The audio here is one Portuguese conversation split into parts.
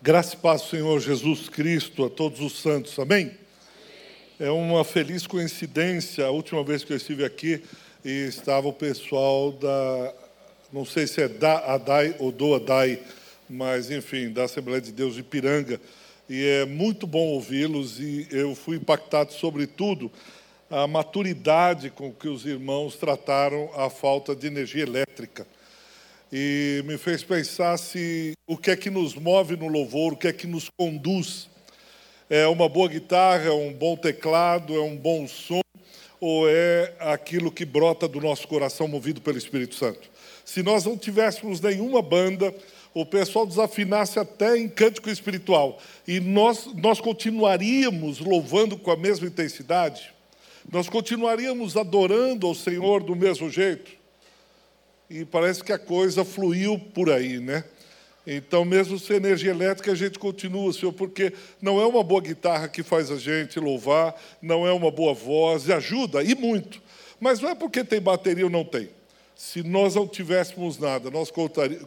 Graça e paz Senhor Jesus Cristo a todos os santos, amém? É uma feliz coincidência, a última vez que eu estive aqui estava o pessoal da, não sei se é da Adai ou do Adai, mas enfim, da Assembleia de Deus de Piranga, e é muito bom ouvi-los e eu fui impactado sobretudo a maturidade com que os irmãos trataram a falta de energia elétrica e me fez pensar se o que é que nos move no louvor, o que é que nos conduz. É uma boa guitarra, é um bom teclado, é um bom som, ou é aquilo que brota do nosso coração movido pelo Espírito Santo? Se nós não tivéssemos nenhuma banda, o pessoal desafinasse até em cântico espiritual, e nós, nós continuaríamos louvando com a mesma intensidade, nós continuaríamos adorando ao Senhor do mesmo jeito, e parece que a coisa fluiu por aí, né? Então, mesmo sem energia elétrica, a gente continua, Senhor, porque não é uma boa guitarra que faz a gente louvar, não é uma boa voz, e ajuda, e muito. Mas não é porque tem bateria ou não tem. Se nós não tivéssemos nada, nós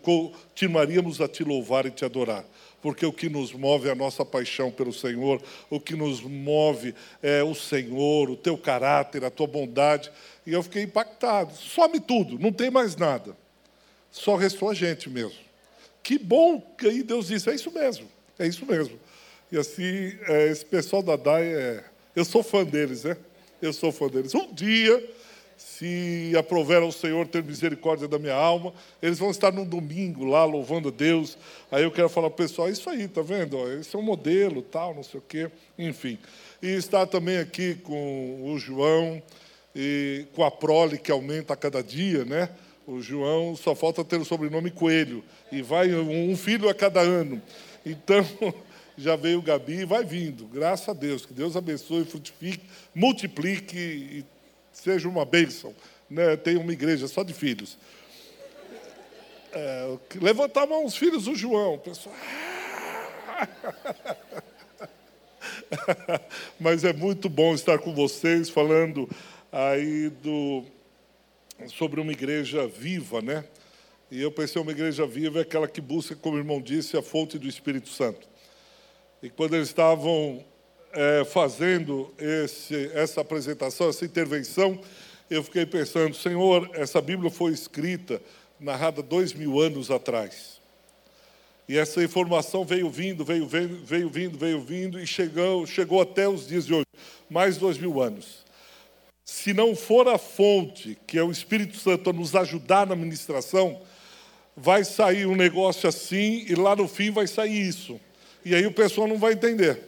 continuaríamos a te louvar e te adorar porque o que nos move é a nossa paixão pelo Senhor, o que nos move é o Senhor, o teu caráter, a tua bondade. E eu fiquei impactado. Some tudo, não tem mais nada. Só restou a gente mesmo. Que bom que aí Deus disse: é isso mesmo, é isso mesmo. E assim, é, esse pessoal da DAI, é, eu sou fã deles, né? Eu sou fã deles. Um dia, se aprover ao Senhor ter misericórdia da minha alma, eles vão estar num domingo lá louvando a Deus. Aí eu quero falar para o pessoal: isso aí, tá vendo? Esse é um modelo, tal, não sei o quê, enfim. E está também aqui com o João e com a prole que aumenta a cada dia, né? O João só falta ter o sobrenome Coelho e vai um filho a cada ano. Então, já veio o Gabi e vai vindo. Graças a Deus, que Deus abençoe, frutifique, multiplique e seja uma bênção. Né? Tem uma igreja só de filhos. É, mão os filhos do João, pessoal. Mas é muito bom estar com vocês falando aí do, sobre uma igreja viva, né? E eu pensei, uma igreja viva é aquela que busca, como o irmão disse, a fonte do Espírito Santo. E quando eles estavam é, fazendo esse, essa apresentação, essa intervenção, eu fiquei pensando, Senhor, essa Bíblia foi escrita, narrada dois mil anos atrás. E essa informação veio vindo, veio, veio, veio vindo, veio vindo e chegou, chegou até os dias de hoje, mais dois mil anos. Se não for a fonte, que é o Espírito Santo, a nos ajudar na ministração, vai sair um negócio assim e lá no fim vai sair isso. E aí o pessoal não vai entender.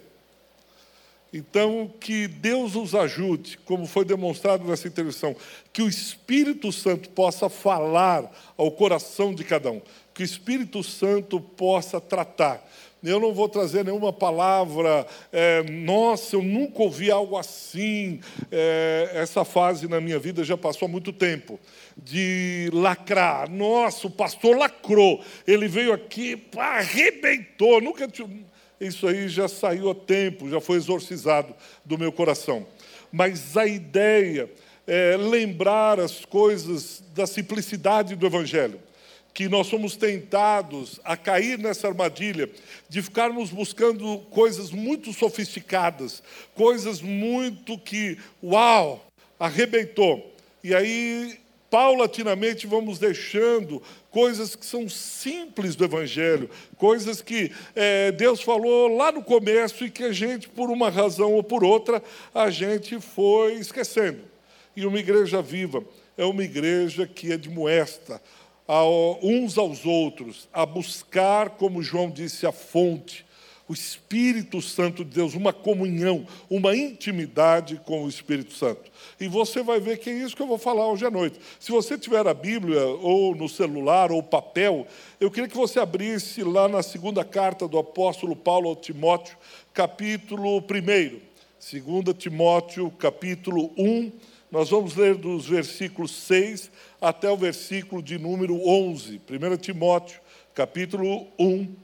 Então, que Deus nos ajude, como foi demonstrado nessa intervenção, que o Espírito Santo possa falar ao coração de cada um, que o Espírito Santo possa tratar. Eu não vou trazer nenhuma palavra, é, nossa, eu nunca ouvi algo assim. É, essa fase na minha vida já passou há muito tempo, de lacrar. Nossa, o pastor lacrou, ele veio aqui, pá, arrebentou, nunca isso aí já saiu a tempo, já foi exorcizado do meu coração. Mas a ideia é lembrar as coisas da simplicidade do Evangelho, que nós somos tentados a cair nessa armadilha de ficarmos buscando coisas muito sofisticadas, coisas muito que, uau, arrebentou. E aí paulatinamente vamos deixando coisas que são simples do Evangelho, coisas que é, Deus falou lá no começo e que a gente, por uma razão ou por outra, a gente foi esquecendo. E uma igreja viva é uma igreja que admoesta uns aos outros a buscar, como João disse, a fonte, o Espírito Santo de Deus, uma comunhão, uma intimidade com o Espírito Santo. E você vai ver que é isso que eu vou falar hoje à noite. Se você tiver a Bíblia, ou no celular, ou papel, eu queria que você abrisse lá na segunda carta do apóstolo Paulo ao Timóteo, capítulo 1. 2 Timóteo, capítulo 1. Nós vamos ler dos versículos 6 até o versículo de número 11. 1 Timóteo, capítulo 1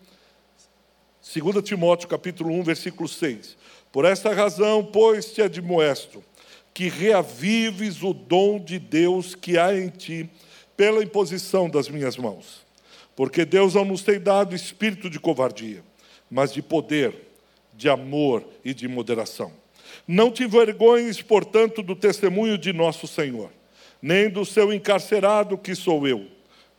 2 Timóteo capítulo 1, versículo 6. Por esta razão, pois, te admoesto, que reavives o dom de Deus que há em ti, pela imposição das minhas mãos. Porque Deus não nos tem dado espírito de covardia, mas de poder, de amor e de moderação. Não te envergonhes, portanto, do testemunho de nosso Senhor, nem do seu encarcerado que sou eu.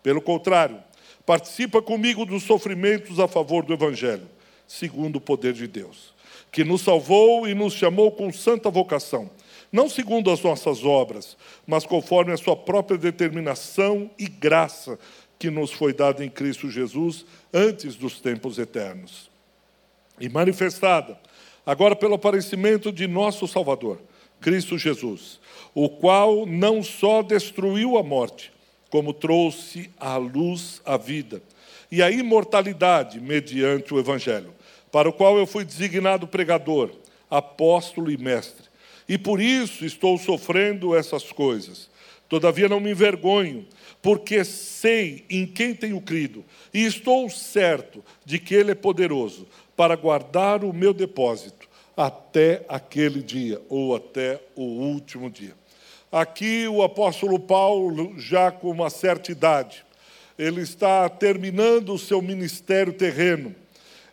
Pelo contrário, participa comigo dos sofrimentos a favor do Evangelho, segundo o poder de Deus, que nos salvou e nos chamou com santa vocação, não segundo as nossas obras, mas conforme a sua própria determinação e graça que nos foi dada em Cristo Jesus antes dos tempos eternos. E manifestada agora pelo aparecimento de nosso Salvador, Cristo Jesus, o qual não só destruiu a morte, como trouxe à luz a vida e a imortalidade mediante o Evangelho, para o qual eu fui designado pregador, apóstolo e mestre. E por isso estou sofrendo essas coisas. Todavia não me envergonho, porque sei em quem tenho crido, e estou certo de que Ele é poderoso para guardar o meu depósito até aquele dia, ou até o último dia. Aqui o apóstolo Paulo, já com uma certa idade, ele está terminando o seu ministério terreno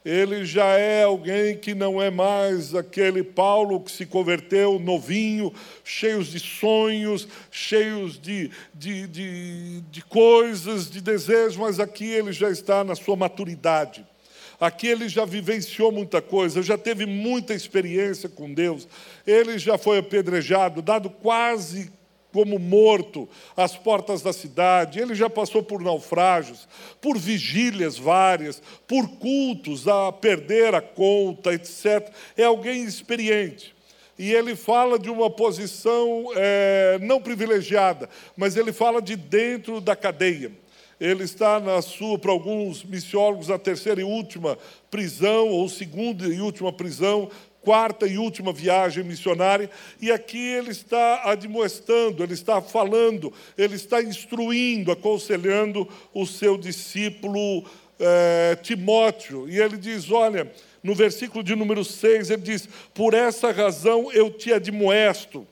ele já é alguém que não é mais aquele Paulo que se converteu novinho, cheios de sonhos, cheios de, de, de, de coisas, de desejos, mas aqui ele já está na sua maturidade. Aqui ele já vivenciou muita coisa, já teve muita experiência com Deus. Ele já foi apedrejado, dado quase como morto às portas da cidade. Ele já passou por naufrágios, por vigílias várias, por cultos a perder a conta, etc. É alguém experiente. E ele fala de uma posição é, não privilegiada, mas ele fala de dentro da cadeia. Ele está na sua, para alguns missiólogos, a terceira e última prisão, ou segunda e última prisão, quarta e última viagem missionária, e aqui ele está admoestando, ele está falando, ele está instruindo, aconselhando o seu discípulo é, Timóteo. E ele diz: Olha, no versículo de número 6, ele diz: Por essa razão eu te admoesto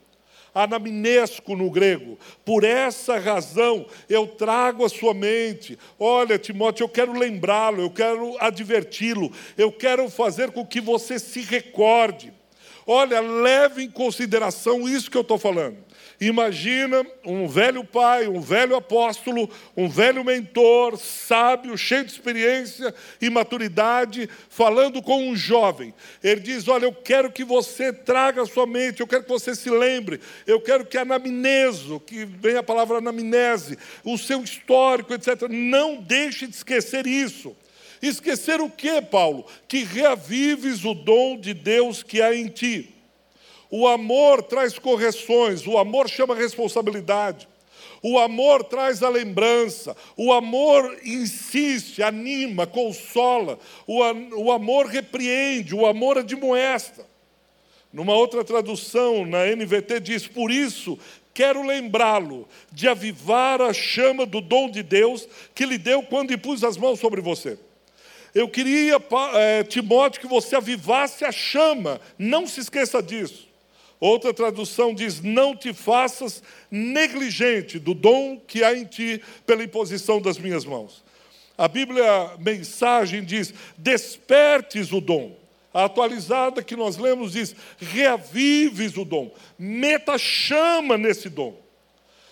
anamnesco no grego. Por essa razão eu trago a sua mente. Olha, Timóteo, eu quero lembrá-lo, eu quero adverti-lo, eu quero fazer com que você se recorde. Olha, leve em consideração isso que eu estou falando. Imagina um velho pai, um velho apóstolo, um velho mentor, sábio, cheio de experiência e maturidade, falando com um jovem. Ele diz: Olha, eu quero que você traga sua mente, eu quero que você se lembre, eu quero que anamneso, que vem a palavra anamnese, o seu histórico, etc. Não deixe de esquecer isso. Esquecer o que, Paulo? Que reavives o dom de Deus que há em ti. O amor traz correções, o amor chama responsabilidade. O amor traz a lembrança, o amor insiste, anima, consola, o, o amor repreende, o amor admoesta. Numa outra tradução, na NVT, diz: Por isso quero lembrá-lo de avivar a chama do dom de Deus que lhe deu quando impus as mãos sobre você. Eu queria, é, Timóteo, que você avivasse a chama, não se esqueça disso. Outra tradução diz: Não te faças negligente do dom que há em ti pela imposição das minhas mãos. A Bíblia mensagem diz: Despertes o dom. A atualizada que nós lemos diz: Reavives o dom. Meta chama nesse dom.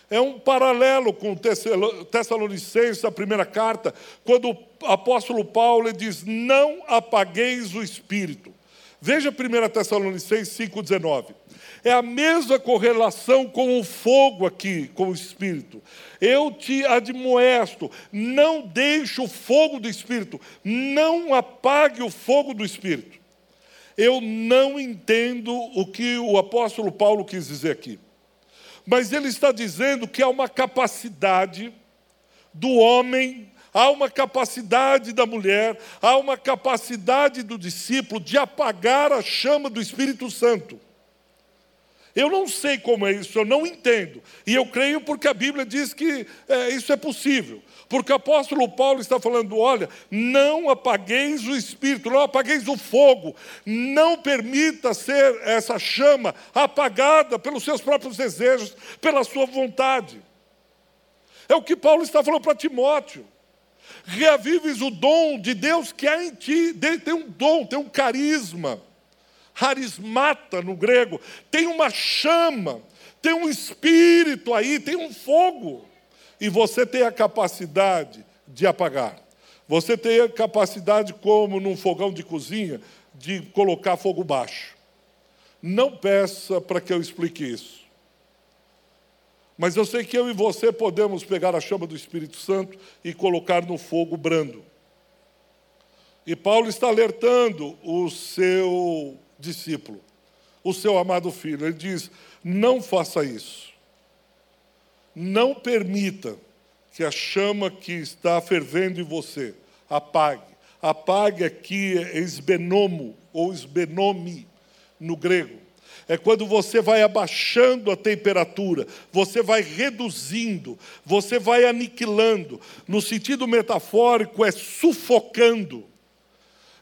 É um paralelo com Tessalonicenses, a primeira carta, quando o apóstolo Paulo diz: Não apagueis o espírito. Veja 1 Tessalonicenses 5,19. É a mesma correlação com o fogo aqui, com o Espírito. Eu te admoesto, não deixe o fogo do Espírito, não apague o fogo do Espírito. Eu não entendo o que o apóstolo Paulo quis dizer aqui. Mas ele está dizendo que há uma capacidade do homem há uma capacidade da mulher, há uma capacidade do discípulo de apagar a chama do Espírito Santo. Eu não sei como é isso, eu não entendo. E eu creio porque a Bíblia diz que é, isso é possível. Porque o apóstolo Paulo está falando: olha, não apagueis o espírito, não apagueis o fogo, não permita ser essa chama apagada pelos seus próprios desejos, pela sua vontade. É o que Paulo está falando para Timóteo. Reavives o dom de Deus que há em ti. Tem um dom, tem um carisma. Harismata no grego, tem uma chama, tem um espírito aí, tem um fogo. E você tem a capacidade de apagar. Você tem a capacidade, como num fogão de cozinha, de colocar fogo baixo. Não peça para que eu explique isso. Mas eu sei que eu e você podemos pegar a chama do Espírito Santo e colocar no fogo brando. E Paulo está alertando o seu discípulo, o seu amado filho. Ele diz: não faça isso. Não permita que a chama que está fervendo em você apague. Apague aqui é esbenomo ou esbenome no grego é quando você vai abaixando a temperatura, você vai reduzindo, você vai aniquilando. No sentido metafórico, é sufocando.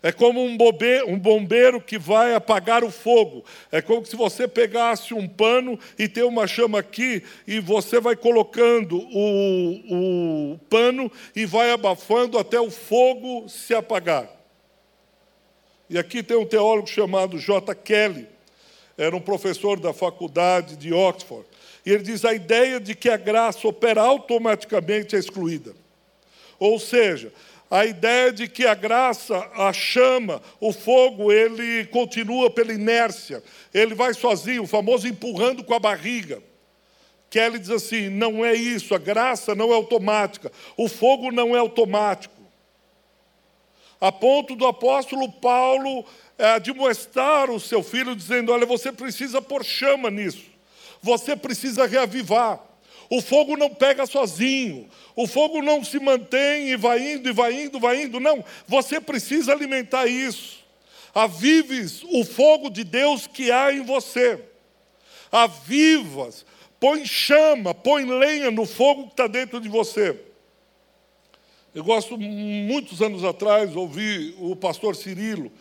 É como um bombeiro, um bombeiro, que vai apagar o fogo. É como se você pegasse um pano e tem uma chama aqui, e você vai colocando o, o pano e vai abafando até o fogo se apagar. E aqui tem um teólogo chamado J. Kelly era um professor da faculdade de Oxford. E ele diz: a ideia de que a graça opera automaticamente é excluída. Ou seja, a ideia de que a graça, a chama, o fogo, ele continua pela inércia, ele vai sozinho, o famoso empurrando com a barriga. Kelly diz assim: não é isso, a graça não é automática, o fogo não é automático. A ponto do apóstolo Paulo admoestar o seu filho, dizendo: Olha, você precisa pôr chama nisso, você precisa reavivar. O fogo não pega sozinho, o fogo não se mantém e vai indo, e vai indo, vai indo, não, você precisa alimentar isso. Avives o fogo de Deus que há em você, avivas, põe chama, põe lenha no fogo que está dentro de você. Eu gosto, muitos anos atrás, ouvi o pastor Cirilo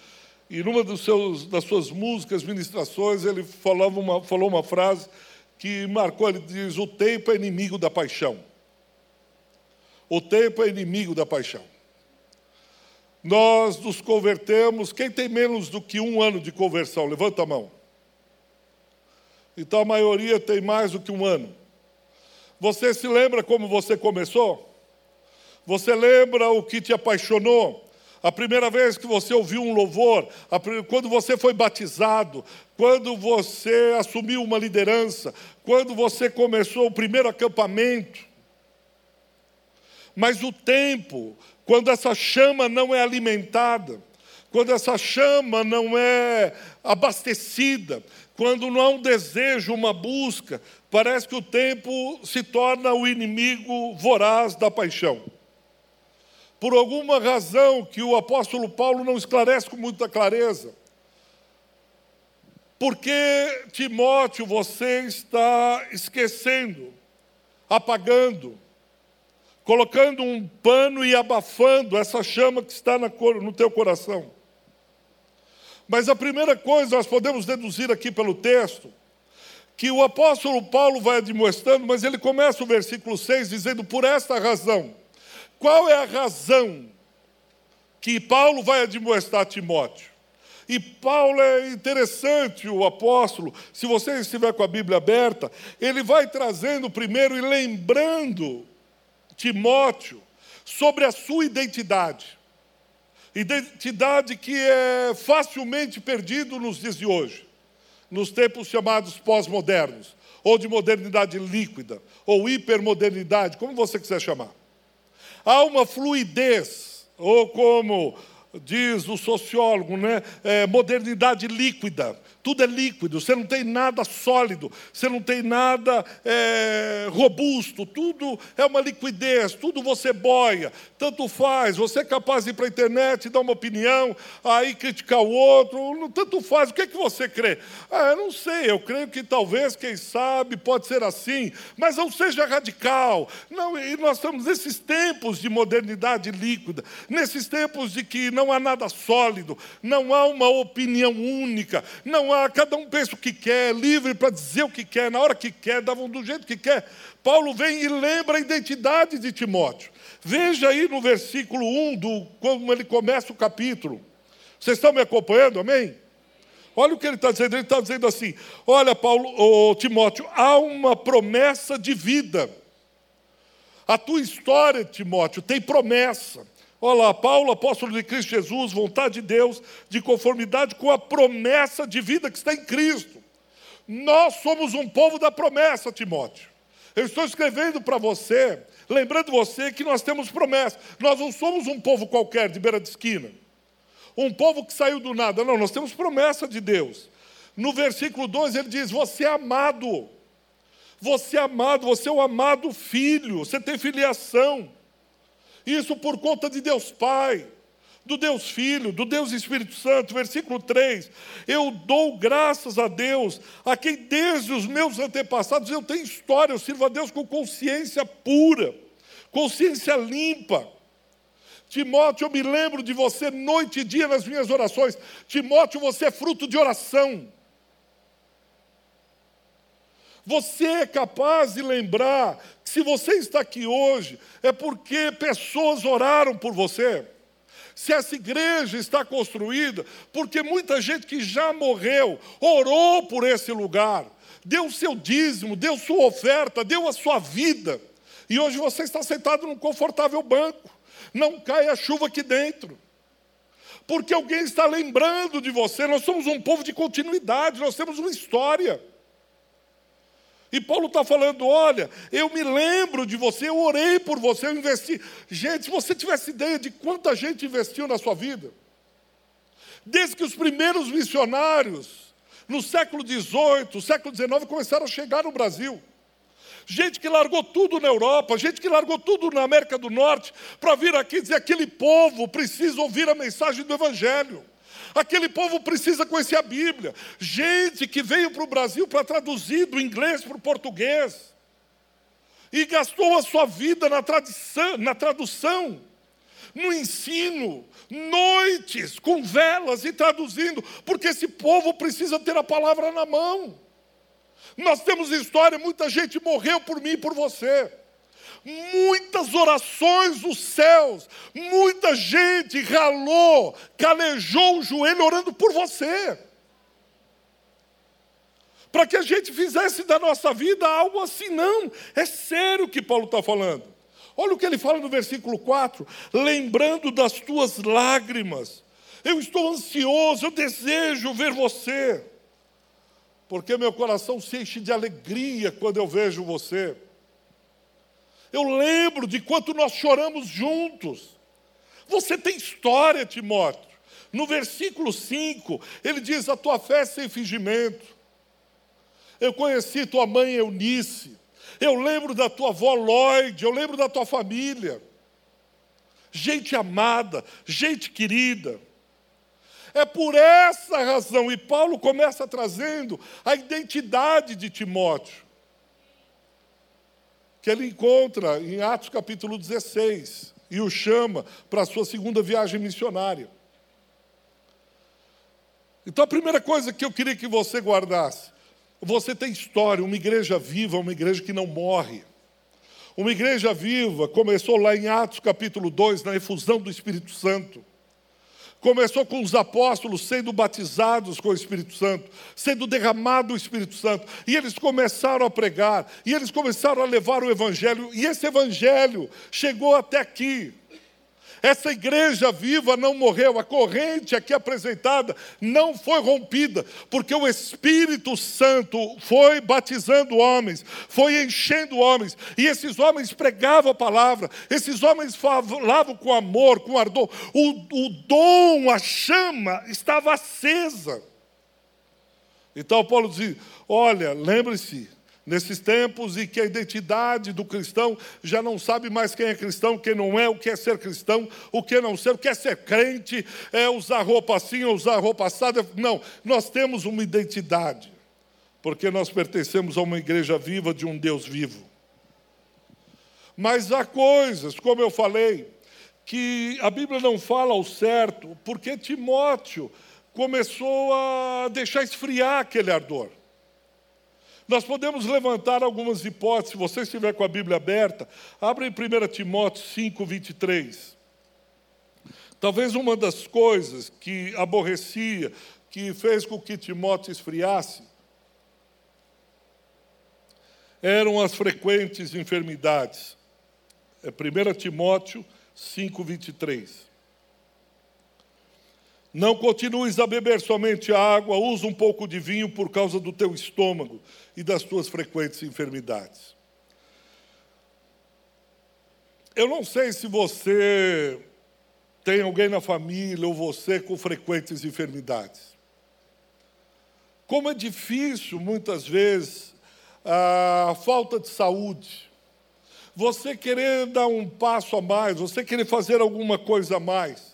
e numa dos seus, das suas músicas, ministrações, ele falava uma, falou uma frase que marcou, ele diz, o tempo é inimigo da paixão. O tempo é inimigo da paixão. Nós nos convertemos, quem tem menos do que um ano de conversão? Levanta a mão. Então a maioria tem mais do que um ano. Você se lembra como você começou? Você lembra o que te apaixonou? A primeira vez que você ouviu um louvor, quando você foi batizado, quando você assumiu uma liderança, quando você começou o primeiro acampamento. Mas o tempo, quando essa chama não é alimentada, quando essa chama não é abastecida, quando não há um desejo, uma busca, parece que o tempo se torna o inimigo voraz da paixão por alguma razão que o apóstolo Paulo não esclarece com muita clareza. Porque, Timóteo, você está esquecendo, apagando, colocando um pano e abafando essa chama que está no teu coração. Mas a primeira coisa nós podemos deduzir aqui pelo texto, que o apóstolo Paulo vai demonstrando, mas ele começa o versículo 6 dizendo: Por esta razão, qual é a razão que Paulo vai admoestar Timóteo? E Paulo é interessante, o apóstolo, se você estiver com a Bíblia aberta, ele vai trazendo primeiro e lembrando Timóteo sobre a sua identidade. Identidade que é facilmente perdido nos dias de hoje, nos tempos chamados pós-modernos, ou de modernidade líquida, ou hipermodernidade, como você quiser chamar. Há uma fluidez, ou como diz o sociólogo, né? É, modernidade líquida. Tudo é líquido, você não tem nada sólido, você não tem nada é, robusto, tudo é uma liquidez, tudo você boia, tanto faz, você é capaz de ir para a internet, dar uma opinião, aí criticar o outro, tanto faz, o que é que você crê? Ah, eu não sei, eu creio que talvez, quem sabe, pode ser assim, mas não seja radical. Não, e nós estamos nesses tempos de modernidade líquida, nesses tempos de que não há nada sólido, não há uma opinião única, não há, cada um pensa o que quer, livre para dizer o que quer, na hora que quer, davam do jeito que quer. Paulo vem e lembra a identidade de Timóteo. Veja aí no versículo 1, do, como ele começa o capítulo. Vocês estão me acompanhando, amém? Olha o que ele está dizendo, ele está dizendo assim: olha, Paulo, oh, Timóteo, há uma promessa de vida. A tua história, Timóteo, tem promessa. Olha lá, Paulo, apóstolo de Cristo Jesus, vontade de Deus, de conformidade com a promessa de vida que está em Cristo. Nós somos um povo da promessa, Timóteo. Eu estou escrevendo para você, lembrando você que nós temos promessa. Nós não somos um povo qualquer de beira de esquina. Um povo que saiu do nada. Não, nós temos promessa de Deus. No versículo 2 ele diz: Você é amado. Você é amado, você é o amado filho, você tem filiação. Isso por conta de Deus Pai, do Deus Filho, do Deus Espírito Santo. Versículo 3: Eu dou graças a Deus, a quem desde os meus antepassados eu tenho história, eu sirvo a Deus com consciência pura, consciência limpa. Timóteo, eu me lembro de você noite e dia nas minhas orações. Timóteo, você é fruto de oração. Você é capaz de lembrar que se você está aqui hoje, é porque pessoas oraram por você. Se essa igreja está construída, porque muita gente que já morreu orou por esse lugar, deu o seu dízimo, deu sua oferta, deu a sua vida, e hoje você está sentado num confortável banco, não cai a chuva aqui dentro porque alguém está lembrando de você. Nós somos um povo de continuidade, nós temos uma história. E Paulo está falando: olha, eu me lembro de você, eu orei por você, eu investi. Gente, se você tivesse ideia de quanta gente investiu na sua vida, desde que os primeiros missionários, no século XVIII, século XIX, começaram a chegar no Brasil. Gente que largou tudo na Europa, gente que largou tudo na América do Norte, para vir aqui dizer: aquele povo precisa ouvir a mensagem do Evangelho. Aquele povo precisa conhecer a Bíblia. Gente que veio para o Brasil para traduzir do inglês para o português. E gastou a sua vida na, tradição, na tradução, no ensino, noites com velas e traduzindo, porque esse povo precisa ter a palavra na mão. Nós temos história, muita gente morreu por mim e por você muitas orações dos céus, muita gente ralou, calejou o joelho orando por você. Para que a gente fizesse da nossa vida algo assim, não, é sério o que Paulo está falando. Olha o que ele fala no versículo 4: lembrando das tuas lágrimas, eu estou ansioso, eu desejo ver você, porque meu coração se enche de alegria quando eu vejo você. Eu lembro de quanto nós choramos juntos. Você tem história, Timóteo. No versículo 5, ele diz: A tua fé é sem fingimento. Eu conheci tua mãe Eunice. Eu lembro da tua avó Lloyd. Eu lembro da tua família. Gente amada, gente querida. É por essa razão, e Paulo começa trazendo a identidade de Timóteo que ele encontra em Atos capítulo 16 e o chama para a sua segunda viagem missionária. Então a primeira coisa que eu queria que você guardasse, você tem história, uma igreja viva, uma igreja que não morre. Uma igreja viva começou lá em Atos capítulo 2, na efusão do Espírito Santo. Começou com os apóstolos sendo batizados com o Espírito Santo, sendo derramado o Espírito Santo, e eles começaram a pregar, e eles começaram a levar o Evangelho, e esse Evangelho chegou até aqui. Essa igreja viva não morreu, a corrente aqui apresentada não foi rompida, porque o Espírito Santo foi batizando homens, foi enchendo homens, e esses homens pregavam a palavra, esses homens falavam com amor, com ardor, o, o dom, a chama estava acesa. Então Paulo diz: olha, lembre-se, Nesses tempos em que a identidade do cristão já não sabe mais quem é cristão, quem não é, o que é ser cristão, o que não ser, o que é ser crente, é usar roupa assim usar roupa assada. Não, nós temos uma identidade, porque nós pertencemos a uma igreja viva de um Deus vivo. Mas há coisas, como eu falei, que a Bíblia não fala ao certo, porque Timóteo começou a deixar esfriar aquele ardor. Nós podemos levantar algumas hipóteses. Se você estiver com a Bíblia aberta, abra em 1 Timóteo 5, 23. Talvez uma das coisas que aborrecia, que fez com que Timóteo esfriasse, eram as frequentes enfermidades. É 1 Timóteo 5, 23. Não continues a beber somente água, usa um pouco de vinho por causa do teu estômago e das tuas frequentes enfermidades. Eu não sei se você tem alguém na família ou você com frequentes enfermidades. Como é difícil, muitas vezes, a falta de saúde. Você querer dar um passo a mais, você querer fazer alguma coisa a mais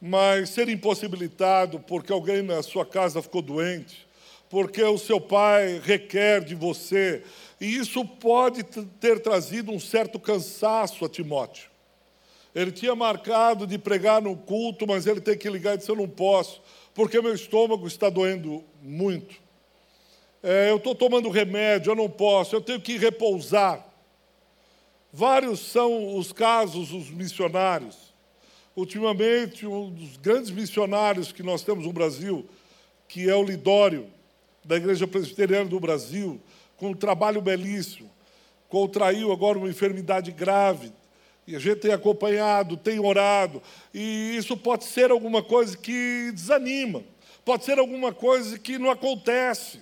mas ser impossibilitado porque alguém na sua casa ficou doente, porque o seu pai requer de você, e isso pode ter trazido um certo cansaço a Timóteo. Ele tinha marcado de pregar no culto, mas ele tem que ligar e dizer: Eu não posso, porque meu estômago está doendo muito. É, eu estou tomando remédio, eu não posso, eu tenho que repousar. Vários são os casos, os missionários Ultimamente, um dos grandes missionários que nós temos no Brasil, que é o Lidório, da Igreja Presbiteriana do Brasil, com um trabalho belíssimo, contraiu agora uma enfermidade grave, e a gente tem acompanhado, tem orado, e isso pode ser alguma coisa que desanima, pode ser alguma coisa que não acontece.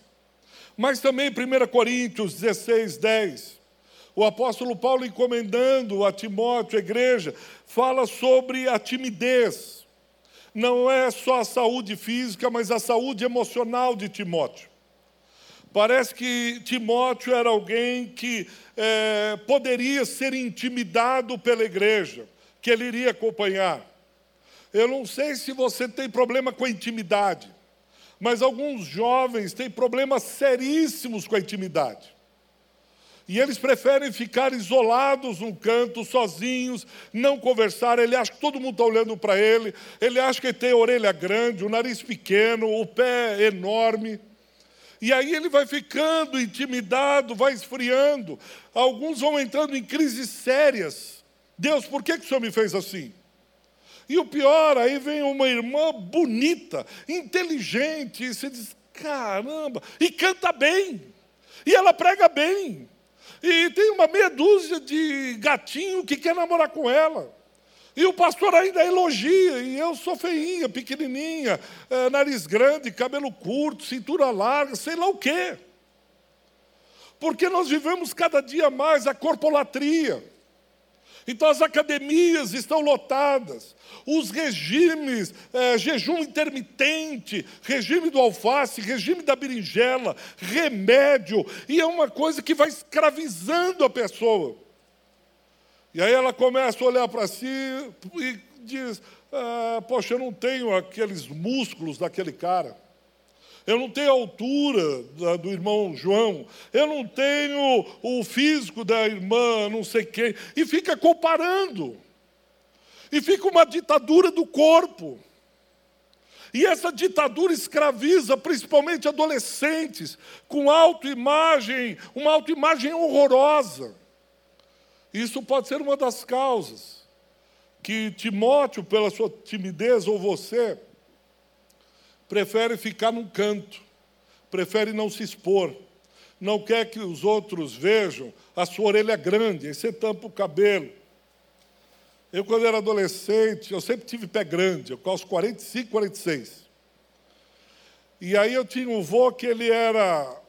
Mas também 1 Coríntios 16, 10, o apóstolo Paulo, encomendando a Timóteo, a igreja, fala sobre a timidez. Não é só a saúde física, mas a saúde emocional de Timóteo. Parece que Timóteo era alguém que é, poderia ser intimidado pela igreja, que ele iria acompanhar. Eu não sei se você tem problema com a intimidade, mas alguns jovens têm problemas seríssimos com a intimidade. E eles preferem ficar isolados num canto, sozinhos, não conversar. Ele acha que todo mundo está olhando para ele. Ele acha que ele tem a orelha grande, o nariz pequeno, o pé enorme. E aí ele vai ficando intimidado, vai esfriando. Alguns vão entrando em crises sérias. Deus, por que, que o Senhor me fez assim? E o pior, aí vem uma irmã bonita, inteligente, e você diz: caramba, e canta bem, e ela prega bem, e tem uma meia dúzia de gatinho que quer namorar com ela. E o pastor ainda elogia, e eu sou feinha, pequenininha, é, nariz grande, cabelo curto, cintura larga, sei lá o quê. Porque nós vivemos cada dia mais a corpolatria. Então as academias estão lotadas, os regimes, é, jejum intermitente, regime do alface, regime da berinjela, remédio, e é uma coisa que vai escravizando a pessoa. E aí ela começa a olhar para si e diz: ah, Poxa, eu não tenho aqueles músculos daquele cara eu não tenho a altura do irmão João, eu não tenho o físico da irmã, não sei quem, e fica comparando. E fica uma ditadura do corpo. E essa ditadura escraviza principalmente adolescentes, com autoimagem, uma autoimagem horrorosa. Isso pode ser uma das causas que Timóteo, pela sua timidez, ou você, prefere ficar num canto, prefere não se expor, não quer que os outros vejam a sua orelha grande, aí você tampa o cabelo. Eu, quando era adolescente, eu sempre tive pé grande, eu calço 45, 46. E aí eu tinha um vô que ele era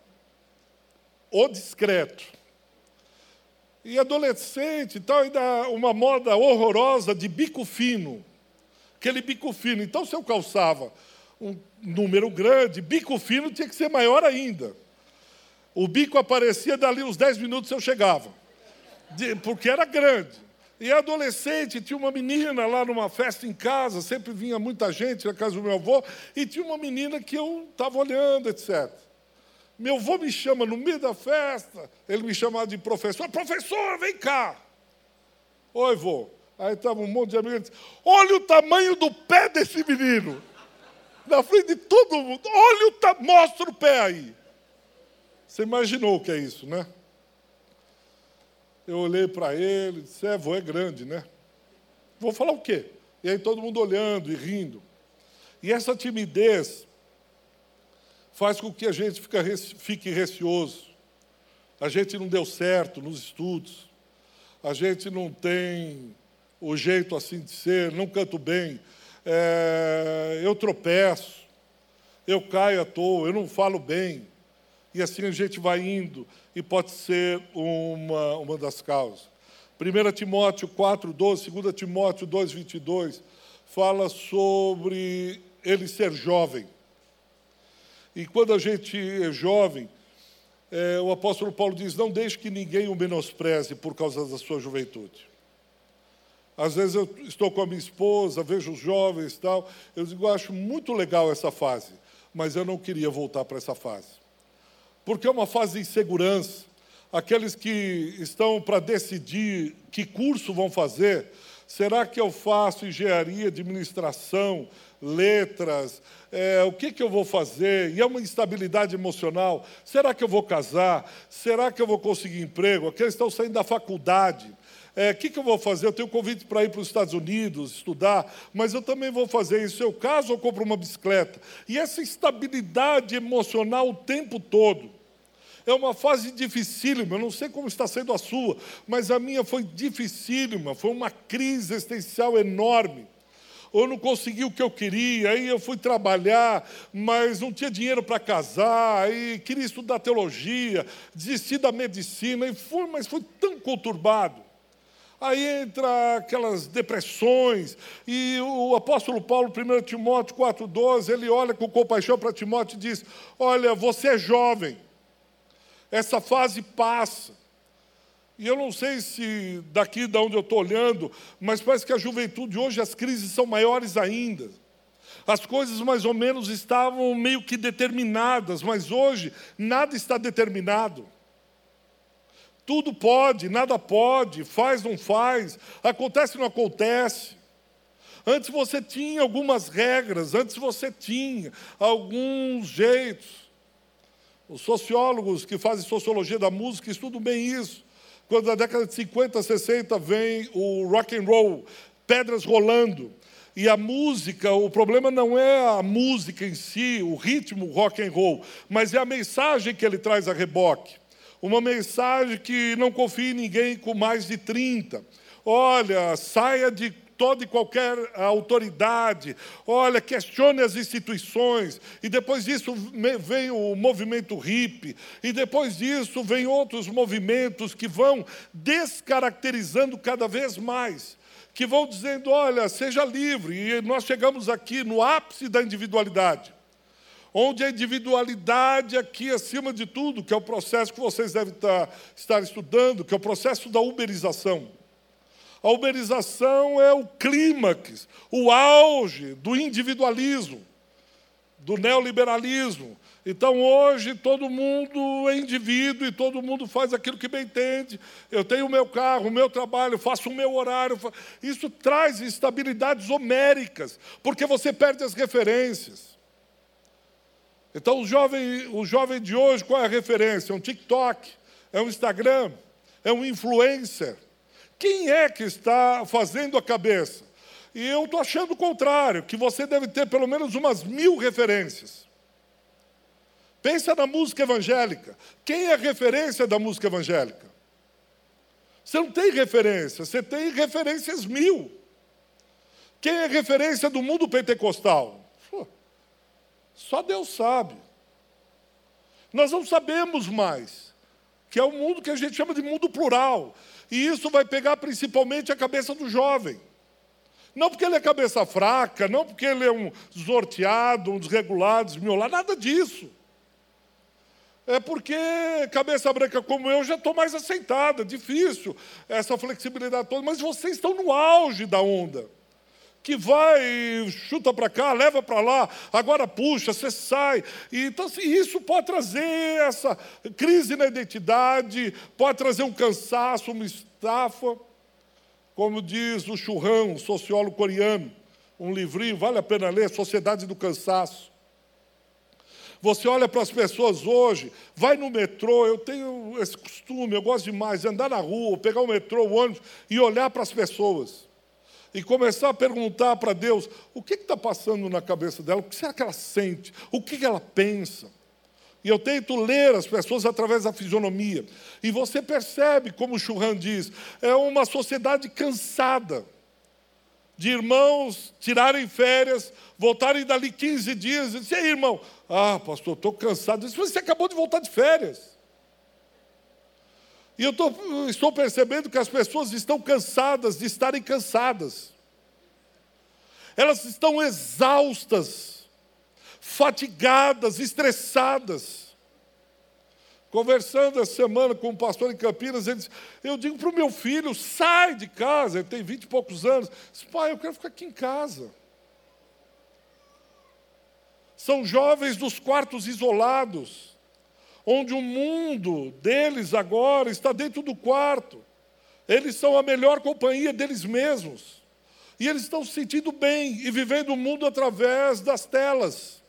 o discreto. E adolescente, então ainda uma moda horrorosa de bico fino. Aquele bico fino. Então, se eu calçava um número grande, bico fino tinha que ser maior ainda. O bico aparecia dali uns 10 minutos eu chegava, porque era grande. E adolescente, tinha uma menina lá numa festa em casa, sempre vinha muita gente na casa do meu avô, e tinha uma menina que eu estava olhando, etc. Meu avô me chama no meio da festa, ele me chamava de professor, professor, vem cá. Oi, vô. Aí estava um monte de amigos, olha o tamanho do pé desse menino na frente de todo mundo. Olha o mostra o pé aí. Você imaginou o que é isso, né? Eu olhei para ele disse: É, vô é grande, né? Vou falar o quê? E aí todo mundo olhando e rindo. E essa timidez faz com que a gente fique receoso. A gente não deu certo nos estudos. A gente não tem o jeito assim de ser, não canto bem. É, eu tropeço, eu caio à toa, eu não falo bem. E assim a gente vai indo, e pode ser uma, uma das causas. 1 Timóteo 4, 12, 2 Timóteo 2, 22, fala sobre ele ser jovem. E quando a gente é jovem, é, o apóstolo Paulo diz: não deixe que ninguém o menospreze por causa da sua juventude. Às vezes eu estou com a minha esposa, vejo os jovens e tal, eu digo, eu acho muito legal essa fase, mas eu não queria voltar para essa fase. Porque é uma fase de insegurança. Aqueles que estão para decidir que curso vão fazer, será que eu faço engenharia, administração, letras, é, o que, que eu vou fazer? E é uma instabilidade emocional. Será que eu vou casar? Será que eu vou conseguir emprego? Aqueles estão saindo da faculdade. O é, que, que eu vou fazer? Eu tenho convite para ir para os Estados Unidos estudar, mas eu também vou fazer isso. Eu caso, eu compro uma bicicleta. E essa instabilidade emocional o tempo todo. É uma fase dificílima, eu não sei como está sendo a sua, mas a minha foi dificílima, foi uma crise existencial enorme ou não consegui o que eu queria, aí eu fui trabalhar, mas não tinha dinheiro para casar, aí queria estudar teologia, desisti da medicina, e foi, mas foi tão conturbado. Aí entra aquelas depressões, e o apóstolo Paulo, 1 Timóteo 4,12, ele olha com compaixão para Timóteo e diz: Olha, você é jovem, essa fase passa. E eu não sei se daqui de onde eu estou olhando, mas parece que a juventude hoje as crises são maiores ainda. As coisas mais ou menos estavam meio que determinadas, mas hoje nada está determinado. Tudo pode, nada pode, faz, não faz, acontece, não acontece. Antes você tinha algumas regras, antes você tinha alguns jeitos. Os sociólogos que fazem sociologia da música estudam bem isso. Quando na década de 50, 60 vem o rock and roll, pedras rolando, e a música, o problema não é a música em si, o ritmo rock and roll, mas é a mensagem que ele traz a reboque. Uma mensagem que não confia em ninguém com mais de 30. Olha, saia de toda e qualquer autoridade, olha, questione as instituições, e depois disso vem o movimento hippie, e depois disso vem outros movimentos que vão descaracterizando cada vez mais, que vão dizendo, olha, seja livre, e nós chegamos aqui no ápice da individualidade onde a individualidade aqui acima de tudo, que é o processo que vocês devem estar, estar estudando, que é o processo da uberização. A uberização é o clímax, o auge do individualismo, do neoliberalismo. Então hoje todo mundo é indivíduo e todo mundo faz aquilo que bem entende. Eu tenho o meu carro, o meu trabalho, faço o meu horário. Isso traz instabilidades homéricas, porque você perde as referências. Então o jovem, o jovem de hoje, qual é a referência? É um TikTok, é um Instagram, é um influencer. Quem é que está fazendo a cabeça? E eu estou achando o contrário, que você deve ter pelo menos umas mil referências. Pensa na música evangélica. Quem é referência da música evangélica? Você não tem referência, você tem referências mil. Quem é referência do mundo pentecostal? Só Deus sabe. Nós não sabemos mais, que é o mundo que a gente chama de mundo plural. E isso vai pegar principalmente a cabeça do jovem. Não porque ele é cabeça fraca, não porque ele é um sorteado, um desregulado, desmiolado, nada disso. É porque cabeça branca como eu já estou mais aceitada, difícil essa flexibilidade toda, mas vocês estão no auge da onda. Que vai, chuta para cá, leva para lá, agora puxa, você sai. E, então, assim, isso pode trazer essa crise na identidade, pode trazer um cansaço, uma estafa. Como diz o Churran, um sociólogo coreano, um livrinho, vale a pena ler, Sociedade do Cansaço. Você olha para as pessoas hoje, vai no metrô, eu tenho esse costume, eu gosto demais de andar na rua, pegar o metrô, o ônibus e olhar para as pessoas. E começar a perguntar para Deus o que está passando na cabeça dela, o que será que ela sente, o que, que ela pensa. E eu tento ler as pessoas através da fisionomia. E você percebe, como Churran diz, é uma sociedade cansada de irmãos tirarem férias, voltarem dali 15 dias e dizer, irmão, ah, pastor, estou cansado. Você acabou de voltar de férias. E eu tô, estou percebendo que as pessoas estão cansadas de estarem cansadas. Elas estão exaustas, fatigadas, estressadas. Conversando essa semana com um pastor em Campinas, ele disse, eu digo para o meu filho, sai de casa, ele tem vinte e poucos anos. Disse, pai, eu quero ficar aqui em casa. São jovens dos quartos isolados, onde o mundo deles agora está dentro do quarto. Eles são a melhor companhia deles mesmos. E eles estão se sentindo bem e vivendo o mundo através das telas.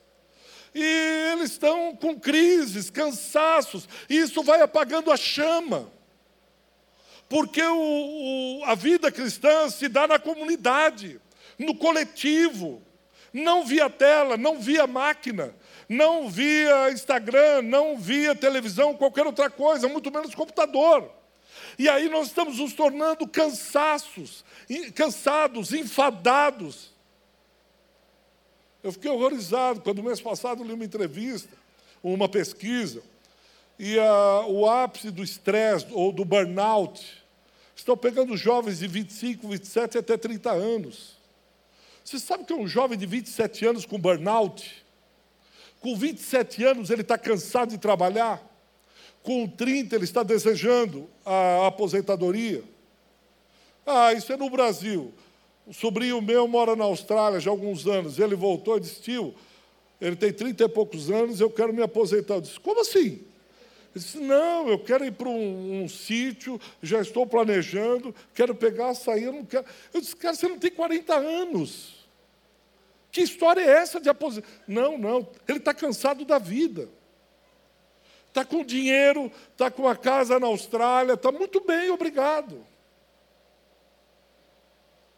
E eles estão com crises, cansaços, e isso vai apagando a chama. Porque o, o, a vida cristã se dá na comunidade, no coletivo, não via tela, não via máquina, não via Instagram, não via televisão, qualquer outra coisa, muito menos computador. E aí nós estamos nos tornando cansaços, cansados, enfadados. Eu fiquei horrorizado quando, mês passado, li uma entrevista, uma pesquisa, e o ápice do estresse ou do burnout estão pegando jovens de 25, 27 até 30 anos. Você sabe que um jovem de 27 anos com burnout? Com 27 anos ele está cansado de trabalhar? Com 30 ele está desejando a aposentadoria? Ah, isso é no Brasil. O sobrinho meu mora na Austrália já há alguns anos. Ele voltou e disse: tio, ele tem 30 e poucos anos, eu quero me aposentar. Eu disse: como assim? Ele disse: não, eu quero ir para um, um sítio, já estou planejando, quero pegar, sair, eu não quero. Eu disse: cara, você não tem 40 anos. Que história é essa de aposentar? Não, não, ele está cansado da vida. Está com dinheiro, está com a casa na Austrália, está muito bem, obrigado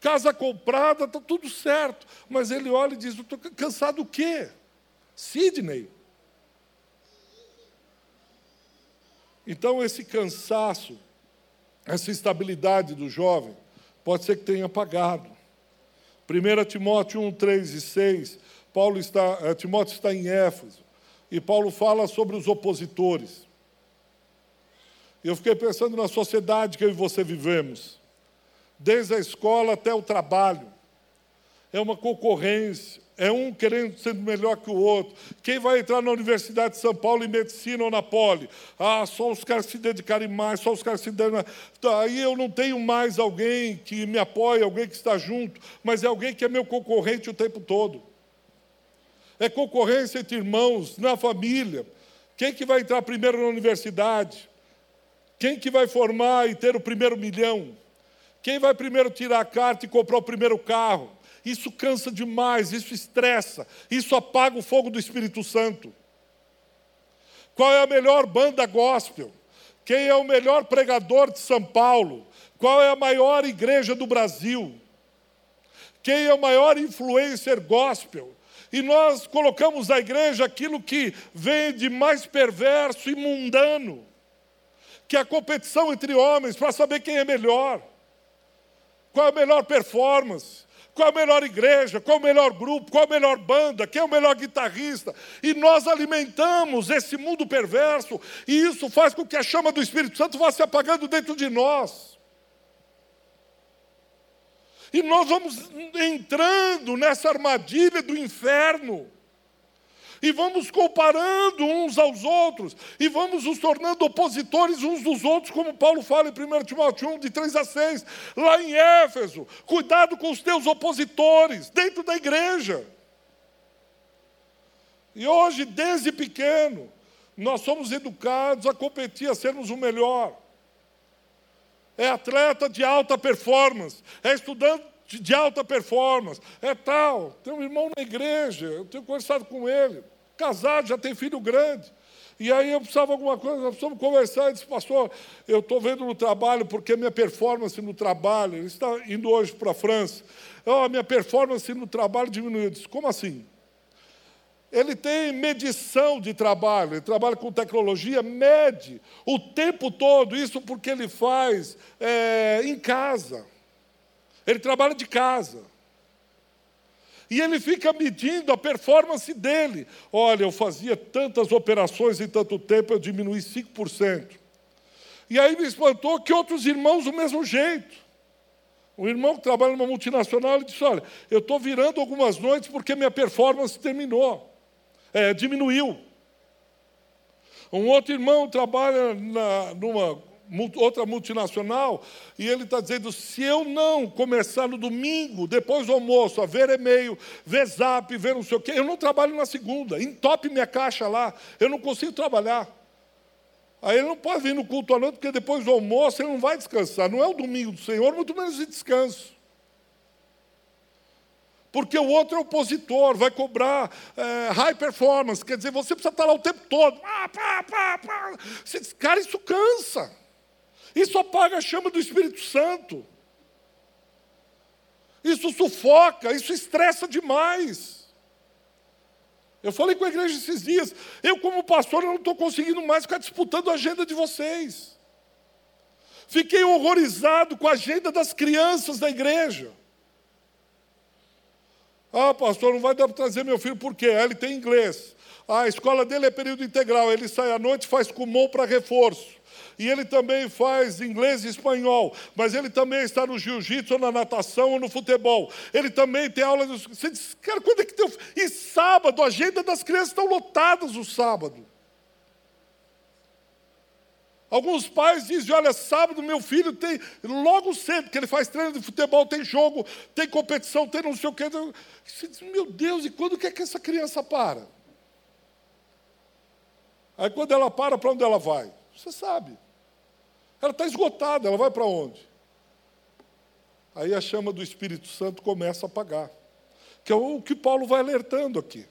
casa comprada, está tudo certo. Mas ele olha e diz: Estou cansado do quê? Sidney. Então, esse cansaço, essa instabilidade do jovem, pode ser que tenha apagado. 1 Timóteo 1, 3 e 6, Paulo está, eh, Timóteo está em Éfeso, e Paulo fala sobre os opositores. Eu fiquei pensando na sociedade que eu e você vivemos desde a escola até o trabalho. É uma concorrência, é um querendo ser melhor que o outro. Quem vai entrar na Universidade de São Paulo em medicina ou na Poli? Ah, só os caras se dedicarem mais, só os caras se dedicarem mais. Tá, aí eu não tenho mais alguém que me apoie, alguém que está junto, mas é alguém que é meu concorrente o tempo todo. É concorrência entre irmãos, na família. Quem que vai entrar primeiro na universidade? Quem que vai formar e ter o primeiro milhão? Quem vai primeiro tirar a carta e comprar o primeiro carro? Isso cansa demais, isso estressa, isso apaga o fogo do Espírito Santo. Qual é a melhor banda gospel? Quem é o melhor pregador de São Paulo? Qual é a maior igreja do Brasil? Quem é o maior influencer gospel? E nós colocamos na igreja aquilo que vem de mais perverso e mundano, que é a competição entre homens para saber quem é melhor. Qual é a melhor performance? Qual a melhor igreja? Qual o melhor grupo? Qual a melhor banda? Quem é o melhor guitarrista? E nós alimentamos esse mundo perverso, e isso faz com que a chama do Espírito Santo vá se apagando dentro de nós. E nós vamos entrando nessa armadilha do inferno e vamos comparando uns aos outros, e vamos nos tornando opositores uns dos outros, como Paulo fala em 1 Timóteo 1, de 3 a 6, lá em Éfeso. Cuidado com os teus opositores, dentro da igreja. E hoje, desde pequeno, nós somos educados a competir, a sermos o melhor. É atleta de alta performance, é estudante de alta performance, é tal. Tem um irmão na igreja, eu tenho conversado com ele. casado, já tem filho grande. E aí eu precisava de alguma coisa, nós precisamos conversar. Ele disse, pastor, eu estou vendo no trabalho, porque minha performance no trabalho, ele está indo hoje para a França. Oh, minha performance no trabalho diminuiu. Eu disse, como assim? Ele tem medição de trabalho, ele trabalha com tecnologia, mede o tempo todo, isso porque ele faz é, em casa. Ele trabalha de casa. E ele fica medindo a performance dele. Olha, eu fazia tantas operações em tanto tempo, eu diminui 5%. E aí me espantou que outros irmãos do mesmo jeito. Um irmão que trabalha numa multinacional, ele disse, olha, eu estou virando algumas noites porque minha performance terminou, é, diminuiu. Um outro irmão trabalha na, numa outra multinacional, e ele está dizendo: se eu não começar no domingo, depois do almoço, a ver e-mail, ver zap, ver não sei o quê, eu não trabalho na segunda, entope minha caixa lá, eu não consigo trabalhar. Aí ele não pode vir no culto à noite, porque depois do almoço ele não vai descansar. Não é o domingo do Senhor, muito menos de descanso. Porque o outro é opositor, vai cobrar é, high performance, quer dizer, você precisa estar lá o tempo todo. Ah, pá, pá, pá. Cara, isso cansa. Isso apaga a chama do Espírito Santo. Isso sufoca, isso estressa demais. Eu falei com a igreja esses dias, eu como pastor não estou conseguindo mais ficar disputando a agenda de vocês. Fiquei horrorizado com a agenda das crianças da igreja. Ah, pastor, não vai dar para trazer meu filho, por quê? Ah, ele tem inglês. A escola dele é período integral, ele sai à noite faz comum para reforço e ele também faz inglês e espanhol, mas ele também está no jiu-jitsu, na natação, ou no futebol. Ele também tem aula. De... Você diz, cara, quando é que tem. E sábado, a agenda das crianças estão lotadas o sábado. Alguns pais dizem: Olha, sábado meu filho tem, logo cedo, que ele faz treino de futebol, tem jogo, tem competição, tem não sei o quê. Você diz: Meu Deus, e quando que é que essa criança para? Aí quando ela para, para onde ela vai? Você sabe. Ela está esgotada, ela vai para onde? Aí a chama do Espírito Santo começa a apagar. Que é o que Paulo vai alertando aqui.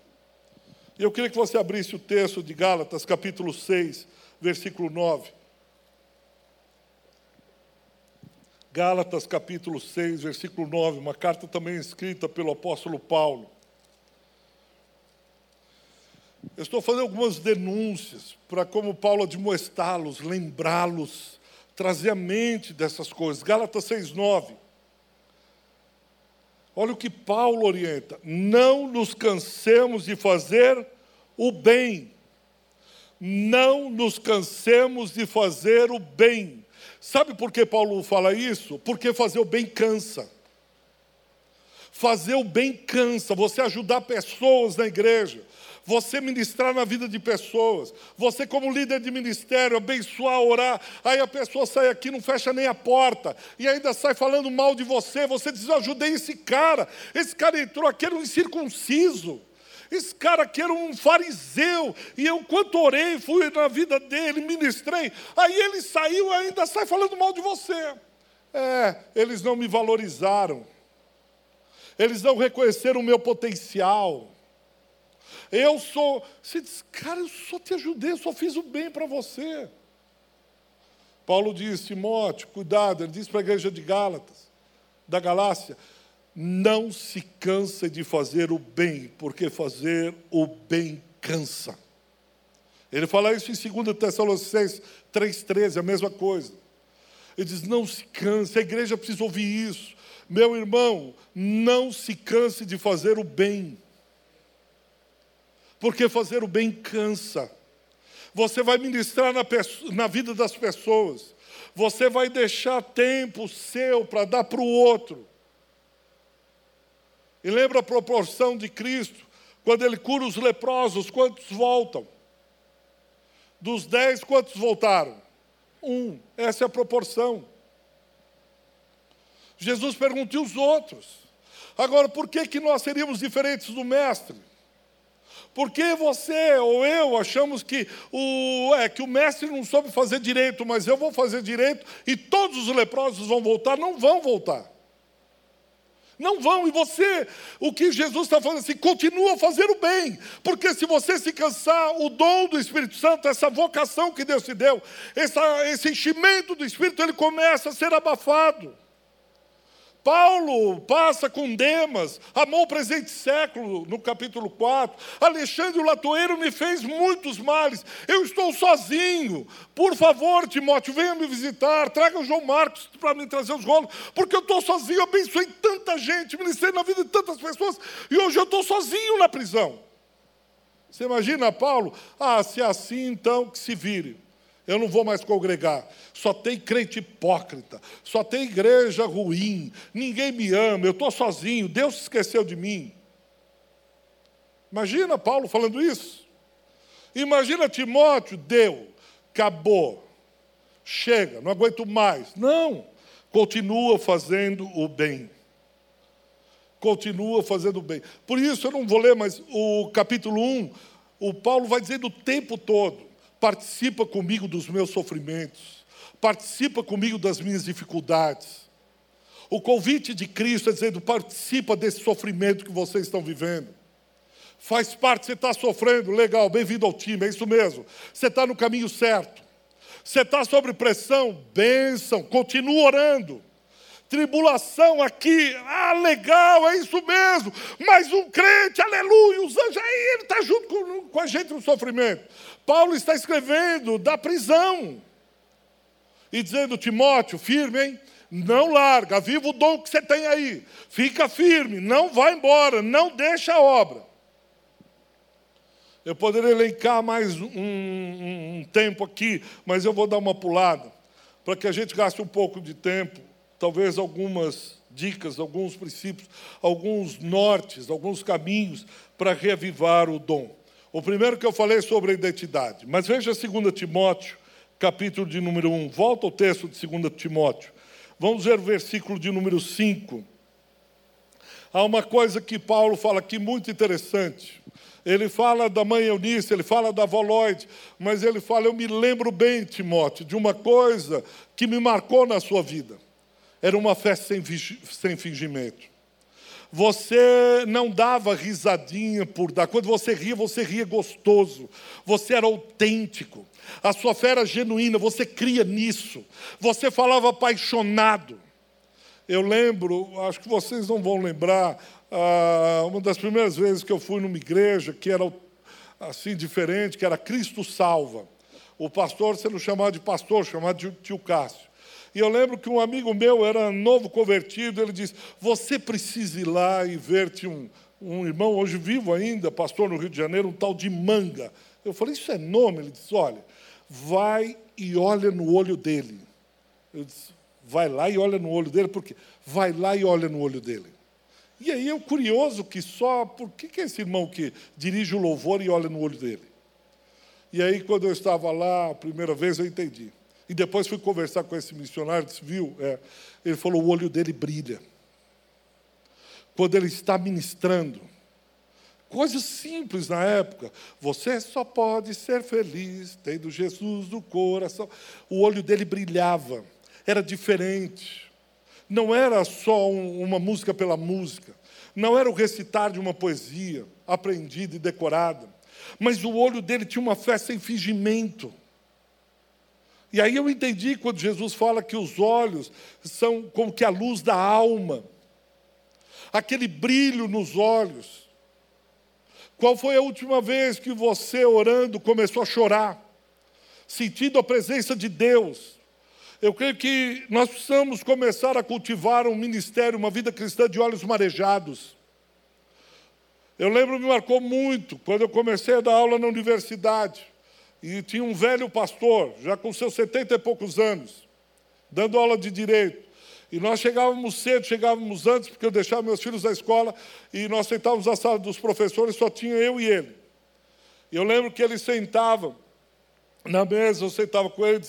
E eu queria que você abrisse o texto de Gálatas, capítulo 6, versículo 9. Gálatas, capítulo 6, versículo 9, uma carta também escrita pelo apóstolo Paulo. Eu estou fazendo algumas denúncias para, como Paulo, admoestá-los, lembrá-los, trazer a mente dessas coisas. Gálatas 6,9. Olha o que Paulo orienta: não nos cansemos de fazer o bem. Não nos cansemos de fazer o bem. Sabe por que Paulo fala isso? Porque fazer o bem cansa. Fazer o bem cansa, você ajudar pessoas na igreja, você ministrar na vida de pessoas, você, como líder de ministério, abençoar, orar, aí a pessoa sai aqui, não fecha nem a porta, e ainda sai falando mal de você. Você diz: Eu ajudei esse cara, esse cara entrou aqui, era um incircunciso. Esse cara aqui era um fariseu, e eu, quanto orei, fui na vida dele, ministrei, aí ele saiu e ainda sai falando mal de você. É, eles não me valorizaram, eles não reconheceram o meu potencial, eu sou. Você diz, cara, eu só te ajudei, eu só fiz o bem para você. Paulo diz, Timóteo, cuidado, ele diz para a igreja de Gálatas, da Galácia, não se canse de fazer o bem, porque fazer o bem cansa. Ele fala isso em 2 Tessalonicenses 3,13, a mesma coisa. Ele diz: não se canse, a igreja precisa ouvir isso. Meu irmão, não se canse de fazer o bem porque fazer o bem cansa. Você vai ministrar na, na vida das pessoas, você vai deixar tempo seu para dar para o outro. E lembra a proporção de Cristo, quando ele cura os leprosos, quantos voltam? Dos dez, quantos voltaram? Um, essa é a proporção. Jesus perguntou os outros. Agora, por que, que nós seríamos diferentes do Mestre? Por que você ou eu achamos que o, é, que o mestre não soube fazer direito, mas eu vou fazer direito e todos os leprosos vão voltar? Não vão voltar. Não vão, e você, o que Jesus está falando assim, continua a fazer o bem, porque se você se cansar, o dom do Espírito Santo, essa vocação que Deus te deu, essa, esse enchimento do Espírito, ele começa a ser abafado. Paulo passa com Demas, amou o presente século, no capítulo 4. Alexandre o Latoeiro me fez muitos males. Eu estou sozinho. Por favor, Timóteo, venha me visitar. Traga o João Marcos para me trazer os rolos, porque eu estou sozinho. Eu abençoei tanta gente, ministrei na vida de tantas pessoas, e hoje eu estou sozinho na prisão. Você imagina, Paulo? Ah, se é assim, então que se vire eu não vou mais congregar. Só tem crente hipócrita, só tem igreja ruim, ninguém me ama, eu estou sozinho, Deus se esqueceu de mim. Imagina Paulo falando isso. Imagina Timóteo, deu, acabou, chega, não aguento mais. Não, continua fazendo o bem. Continua fazendo o bem. Por isso eu não vou ler, mas o capítulo 1, o Paulo vai dizer o tempo todo participa comigo dos meus sofrimentos, participa comigo das minhas dificuldades. O convite de Cristo é dizendo: participa desse sofrimento que vocês estão vivendo. Faz parte, você está sofrendo, legal, bem-vindo ao time, é isso mesmo. Você está no caminho certo. Você está sob pressão, bênção, continua orando. Tribulação aqui, ah, legal, é isso mesmo. Mas um crente, aleluia, os anjos, aí ele está junto com, com a gente no sofrimento. Paulo está escrevendo da prisão e dizendo: Timóteo, firme, hein? Não larga, viva o dom que você tem aí. Fica firme, não vai embora, não deixa a obra. Eu poderia elencar mais um, um, um tempo aqui, mas eu vou dar uma pulada, para que a gente gaste um pouco de tempo, talvez algumas dicas, alguns princípios, alguns nortes, alguns caminhos para reavivar o dom. O primeiro que eu falei sobre a identidade. Mas veja 2 Timóteo, capítulo de número 1. Volta ao texto de 2 Timóteo. Vamos ver o versículo de número 5. Há uma coisa que Paulo fala aqui muito interessante. Ele fala da mãe Eunice, ele fala da Lloyd, mas ele fala: Eu me lembro bem, Timóteo, de uma coisa que me marcou na sua vida. Era uma fé sem, sem fingimento. Você não dava risadinha por dar. Quando você ria, você ria gostoso. Você era autêntico. A sua fé era genuína. Você cria nisso. Você falava apaixonado. Eu lembro, acho que vocês não vão lembrar, ah, uma das primeiras vezes que eu fui numa igreja que era assim diferente, que era Cristo Salva. O pastor sendo chamado de pastor, chamado de tio Cássio. E eu lembro que um amigo meu era novo convertido, ele disse: Você precisa ir lá e ver-te um, um irmão, hoje vivo ainda, pastor no Rio de Janeiro, um tal de Manga. Eu falei: Isso é nome? Ele disse: Olha, vai e olha no olho dele. Eu disse: Vai lá e olha no olho dele, porque vai lá e olha no olho dele. E aí eu curioso que só, por que, que é esse irmão que dirige o louvor e olha no olho dele? E aí, quando eu estava lá a primeira vez, eu entendi. E depois fui conversar com esse missionário, disse, viu? É, ele falou, o olho dele brilha. Quando ele está ministrando. Coisas simples na época. Você só pode ser feliz tendo Jesus no coração. O olho dele brilhava. Era diferente. Não era só um, uma música pela música. Não era o recitar de uma poesia aprendida e decorada. Mas o olho dele tinha uma fé sem fingimento. E aí eu entendi quando Jesus fala que os olhos são como que a luz da alma, aquele brilho nos olhos. Qual foi a última vez que você, orando, começou a chorar, sentindo a presença de Deus? Eu creio que nós precisamos começar a cultivar um ministério, uma vida cristã de olhos marejados. Eu lembro, me marcou muito, quando eu comecei a dar aula na universidade. E tinha um velho pastor, já com seus setenta e poucos anos, dando aula de direito. E nós chegávamos cedo, chegávamos antes, porque eu deixava meus filhos na escola, e nós sentávamos na sala dos professores, só tinha eu e ele. E eu lembro que ele sentava na mesa, eu sentava com ele,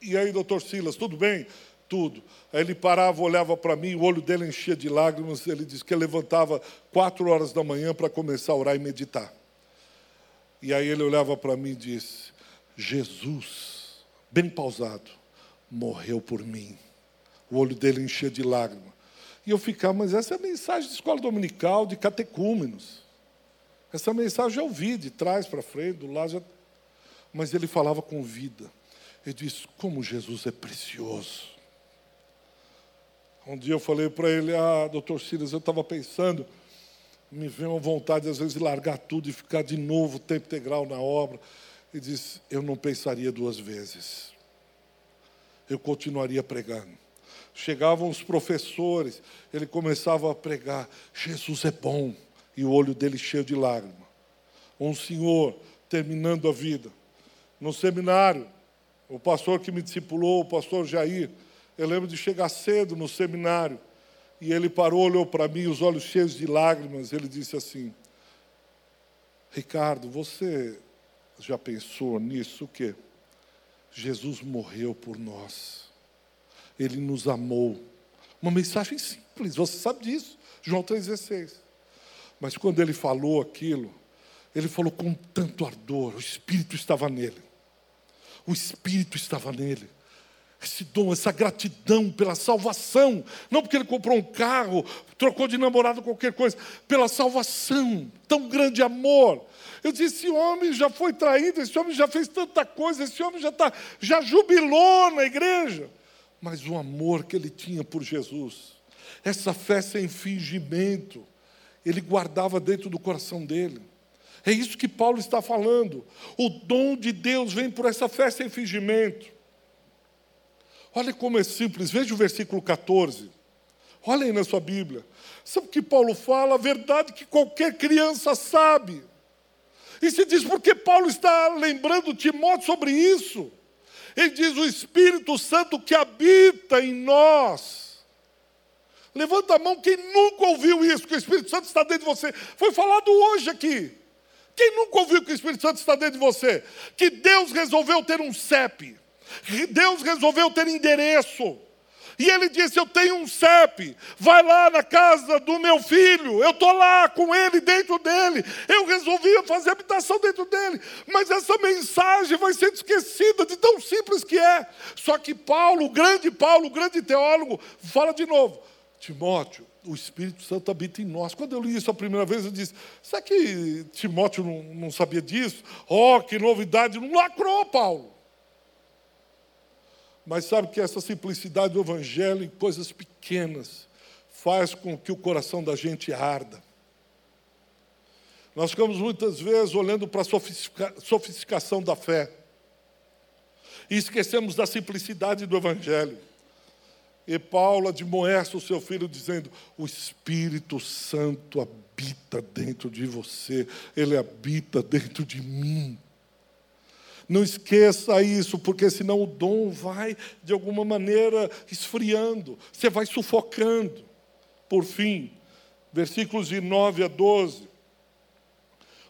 e aí, doutor Silas, tudo bem? Tudo. Aí ele parava, olhava para mim, o olho dele enchia de lágrimas, ele disse que levantava quatro horas da manhã para começar a orar e meditar. E aí ele olhava para mim e disse: Jesus, bem pausado, morreu por mim. O olho dele enchia de lágrimas. E eu ficava, mas essa é a mensagem de escola dominical, de catecúmenos. Essa mensagem eu ouvi de trás para frente, do lado. Já... Mas ele falava com vida. Ele disse: Como Jesus é precioso. Um dia eu falei para ele: Ah, doutor Silas, eu estava pensando, me vem uma vontade às vezes de largar tudo e ficar de novo tempo integral na obra. Ele disse: Eu não pensaria duas vezes. Eu continuaria pregando chegavam os professores, ele começava a pregar: Jesus é bom, e o olho dele cheio de lágrimas. Um senhor terminando a vida. No seminário, o pastor que me discipulou, o pastor Jair, eu lembro de chegar cedo no seminário, e ele parou, olhou para mim, os olhos cheios de lágrimas, ele disse assim: Ricardo, você já pensou nisso o quê? Jesus morreu por nós. Ele nos amou. Uma mensagem simples, você sabe disso. João 3,16. Mas quando ele falou aquilo, ele falou com tanto ardor, o Espírito estava nele. O Espírito estava nele. Esse dom, essa gratidão pela salvação, não porque ele comprou um carro, trocou de namorado, qualquer coisa, pela salvação, tão grande amor. Eu disse: esse homem já foi traído, esse homem já fez tanta coisa, esse homem já, tá, já jubilou na igreja mas o amor que ele tinha por Jesus, essa fé sem fingimento, ele guardava dentro do coração dele. É isso que Paulo está falando. O dom de Deus vem por essa fé sem fingimento. Olha como é simples, veja o versículo 14. Olha aí na sua Bíblia. Sabe o que Paulo fala? A verdade que qualquer criança sabe. E se diz, porque Paulo está lembrando Timóteo sobre isso? Ele diz: o Espírito Santo que habita em nós. Levanta a mão quem nunca ouviu isso, que o Espírito Santo está dentro de você. Foi falado hoje aqui. Quem nunca ouviu que o Espírito Santo está dentro de você? Que Deus resolveu ter um CEP. Deus resolveu ter endereço. E ele disse: Eu tenho um CEP, vai lá na casa do meu filho, eu estou lá com ele, dentro dele. Eu resolvi fazer habitação dentro dele. Mas essa mensagem vai ser esquecida de tão simples que é. Só que Paulo, o grande Paulo, o grande teólogo, fala de novo: Timóteo, o Espírito Santo habita em nós. Quando eu li isso a primeira vez, eu disse: será que Timóteo não, não sabia disso? Oh, que novidade! Não lacrou, Paulo. Mas sabe que essa simplicidade do Evangelho em coisas pequenas faz com que o coração da gente arda. Nós ficamos muitas vezes olhando para a sofistica, sofisticação da fé e esquecemos da simplicidade do Evangelho. E Paulo admoesta o seu filho, dizendo: O Espírito Santo habita dentro de você, ele habita dentro de mim. Não esqueça isso, porque senão o dom vai, de alguma maneira, esfriando, você vai sufocando. Por fim, versículos de 9 a 12.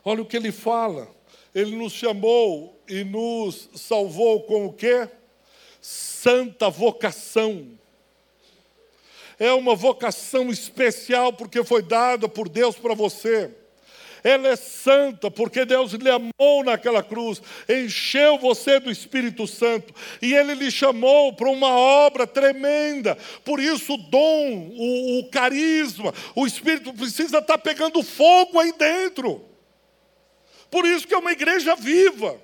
Olha o que ele fala. Ele nos chamou e nos salvou com o quê? Santa vocação. É uma vocação especial porque foi dada por Deus para você ela é santa, porque Deus lhe amou naquela cruz, encheu você do Espírito Santo, e Ele lhe chamou para uma obra tremenda. Por isso, o dom, o, o carisma, o Espírito precisa estar pegando fogo aí dentro. Por isso que é uma igreja viva.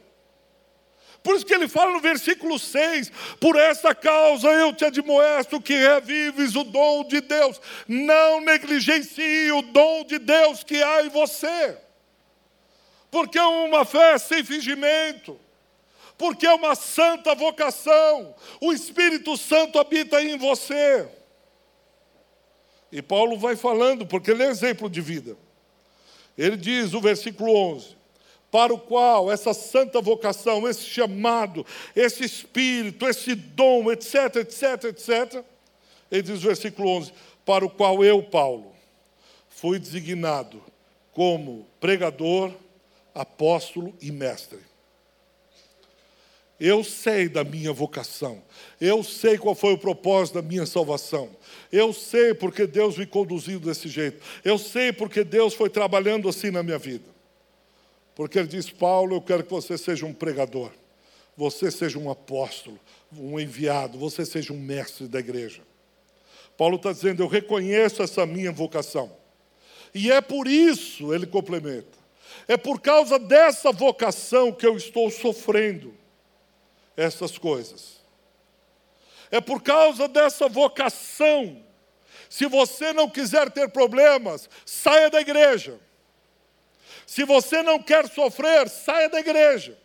Por isso que ele fala no versículo 6: Por esta causa eu te admoesto que revives o dom de Deus, não negligencie o dom de Deus que há em você, porque é uma fé sem fingimento, porque é uma santa vocação, o Espírito Santo habita em você. E Paulo vai falando, porque ele é exemplo de vida. Ele diz, o versículo 11: para o qual essa santa vocação, esse chamado, esse espírito, esse dom, etc, etc, etc. Ele diz versículo 11: Para o qual eu, Paulo, fui designado como pregador, apóstolo e mestre. Eu sei da minha vocação, eu sei qual foi o propósito da minha salvação, eu sei porque Deus me conduziu desse jeito, eu sei porque Deus foi trabalhando assim na minha vida. Porque ele diz: Paulo, eu quero que você seja um pregador, você seja um apóstolo, um enviado, você seja um mestre da igreja. Paulo está dizendo: Eu reconheço essa minha vocação. E é por isso, ele complementa, é por causa dessa vocação que eu estou sofrendo essas coisas. É por causa dessa vocação. Se você não quiser ter problemas, saia da igreja. Se você não quer sofrer, saia da igreja.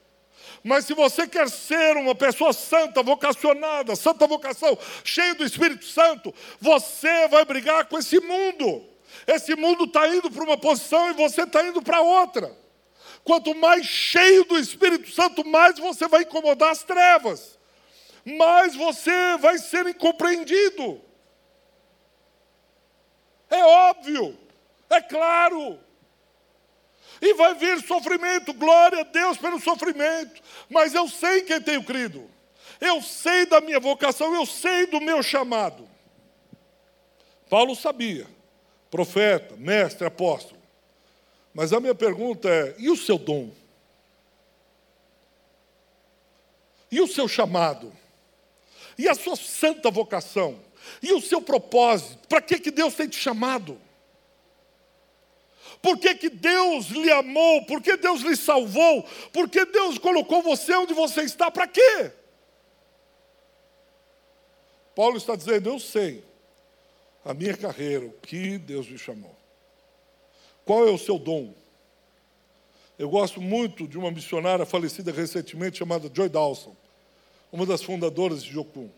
Mas se você quer ser uma pessoa santa, vocacionada, santa vocação, cheio do Espírito Santo, você vai brigar com esse mundo. Esse mundo está indo para uma posição e você está indo para outra. Quanto mais cheio do Espírito Santo, mais você vai incomodar as trevas, mais você vai ser incompreendido. É óbvio, é claro. E vai vir sofrimento, glória a Deus pelo sofrimento. Mas eu sei quem tenho crido. Eu sei da minha vocação, eu sei do meu chamado. Paulo sabia, profeta, mestre, apóstolo. Mas a minha pergunta é: e o seu dom? E o seu chamado? E a sua santa vocação? E o seu propósito? Para que, que Deus tem te chamado? Por que, que Deus lhe amou? Por que Deus lhe salvou? Por que Deus colocou você onde você está? Para quê? Paulo está dizendo: Eu sei a minha carreira, o que Deus me chamou. Qual é o seu dom? Eu gosto muito de uma missionária falecida recentemente chamada Joy Dawson, uma das fundadoras de Jocum.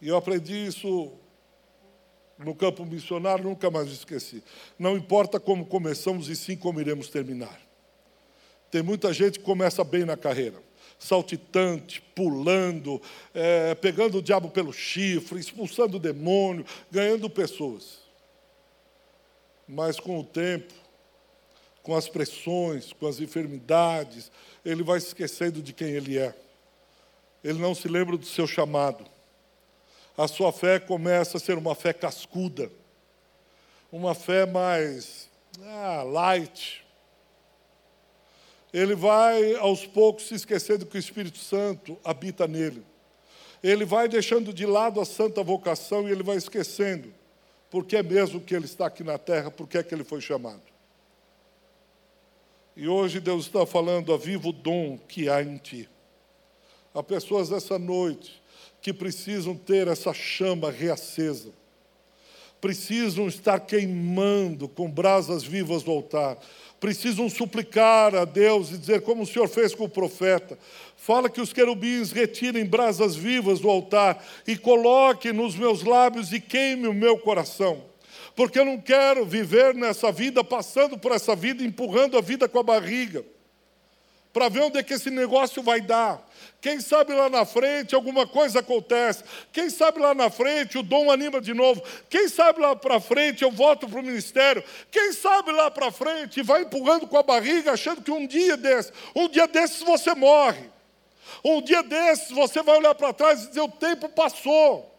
E eu aprendi isso no campo missionário, nunca mais esqueci. Não importa como começamos e sim como iremos terminar. Tem muita gente que começa bem na carreira, saltitante, pulando, é, pegando o diabo pelo chifre, expulsando o demônio, ganhando pessoas. Mas com o tempo, com as pressões, com as enfermidades, ele vai esquecendo de quem ele é. Ele não se lembra do seu chamado a sua fé começa a ser uma fé cascuda, uma fé mais ah, light. Ele vai aos poucos se esquecendo que o Espírito Santo habita nele. Ele vai deixando de lado a santa vocação e ele vai esquecendo porque é mesmo que ele está aqui na terra, porque é que ele foi chamado. E hoje Deus está falando a vivo dom que há em ti. Há pessoas essa noite que precisam ter essa chama reacesa, precisam estar queimando com brasas vivas do altar, precisam suplicar a Deus e dizer, como o Senhor fez com o profeta: fala que os querubins retirem brasas vivas do altar e coloque nos meus lábios e queime o meu coração. Porque eu não quero viver nessa vida, passando por essa vida, empurrando a vida com a barriga para ver onde é que esse negócio vai dar. Quem sabe lá na frente alguma coisa acontece. Quem sabe lá na frente o dom anima de novo. Quem sabe lá para frente eu volto para o ministério. Quem sabe lá para frente vai empurrando com a barriga, achando que um dia desses, um dia desses você morre. Um dia desses você vai olhar para trás e dizer: o tempo passou.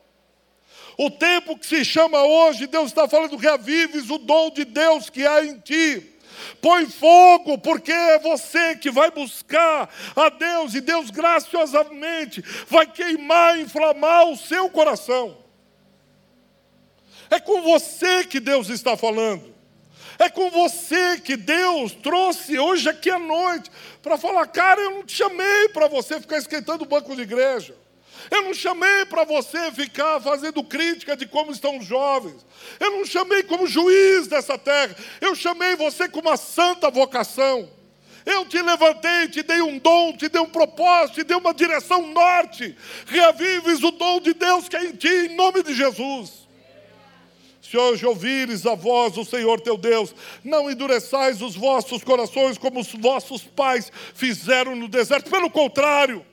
O tempo que se chama hoje, Deus está falando: reavives o dom de Deus que há em ti. Põe fogo, porque é você que vai buscar a Deus e Deus graciosamente vai queimar, inflamar o seu coração. É com você que Deus está falando. É com você que Deus trouxe hoje aqui à noite para falar, cara, eu não te chamei para você ficar esquentando o banco de igreja. Eu não chamei para você ficar fazendo crítica de como estão os jovens. Eu não chamei como juiz dessa terra. Eu chamei você com uma santa vocação. Eu te levantei, te dei um dom, te dei um propósito, te dei uma direção norte. Reavives o dom de Deus que é em ti, em nome de Jesus. Se hoje ouvires a voz do Senhor teu Deus, não endureçais os vossos corações como os vossos pais fizeram no deserto. Pelo contrário,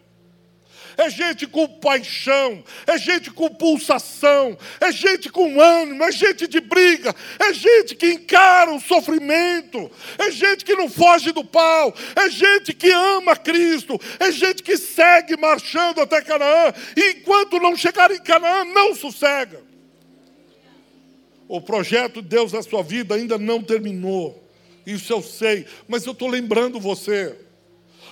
é gente com paixão, é gente com pulsação, é gente com ânimo, é gente de briga, é gente que encara o sofrimento, é gente que não foge do pau, é gente que ama Cristo, é gente que segue marchando até Canaã, e enquanto não chegar em Canaã, não sossega. O projeto de Deus na sua vida ainda não terminou. Isso eu sei, mas eu estou lembrando você.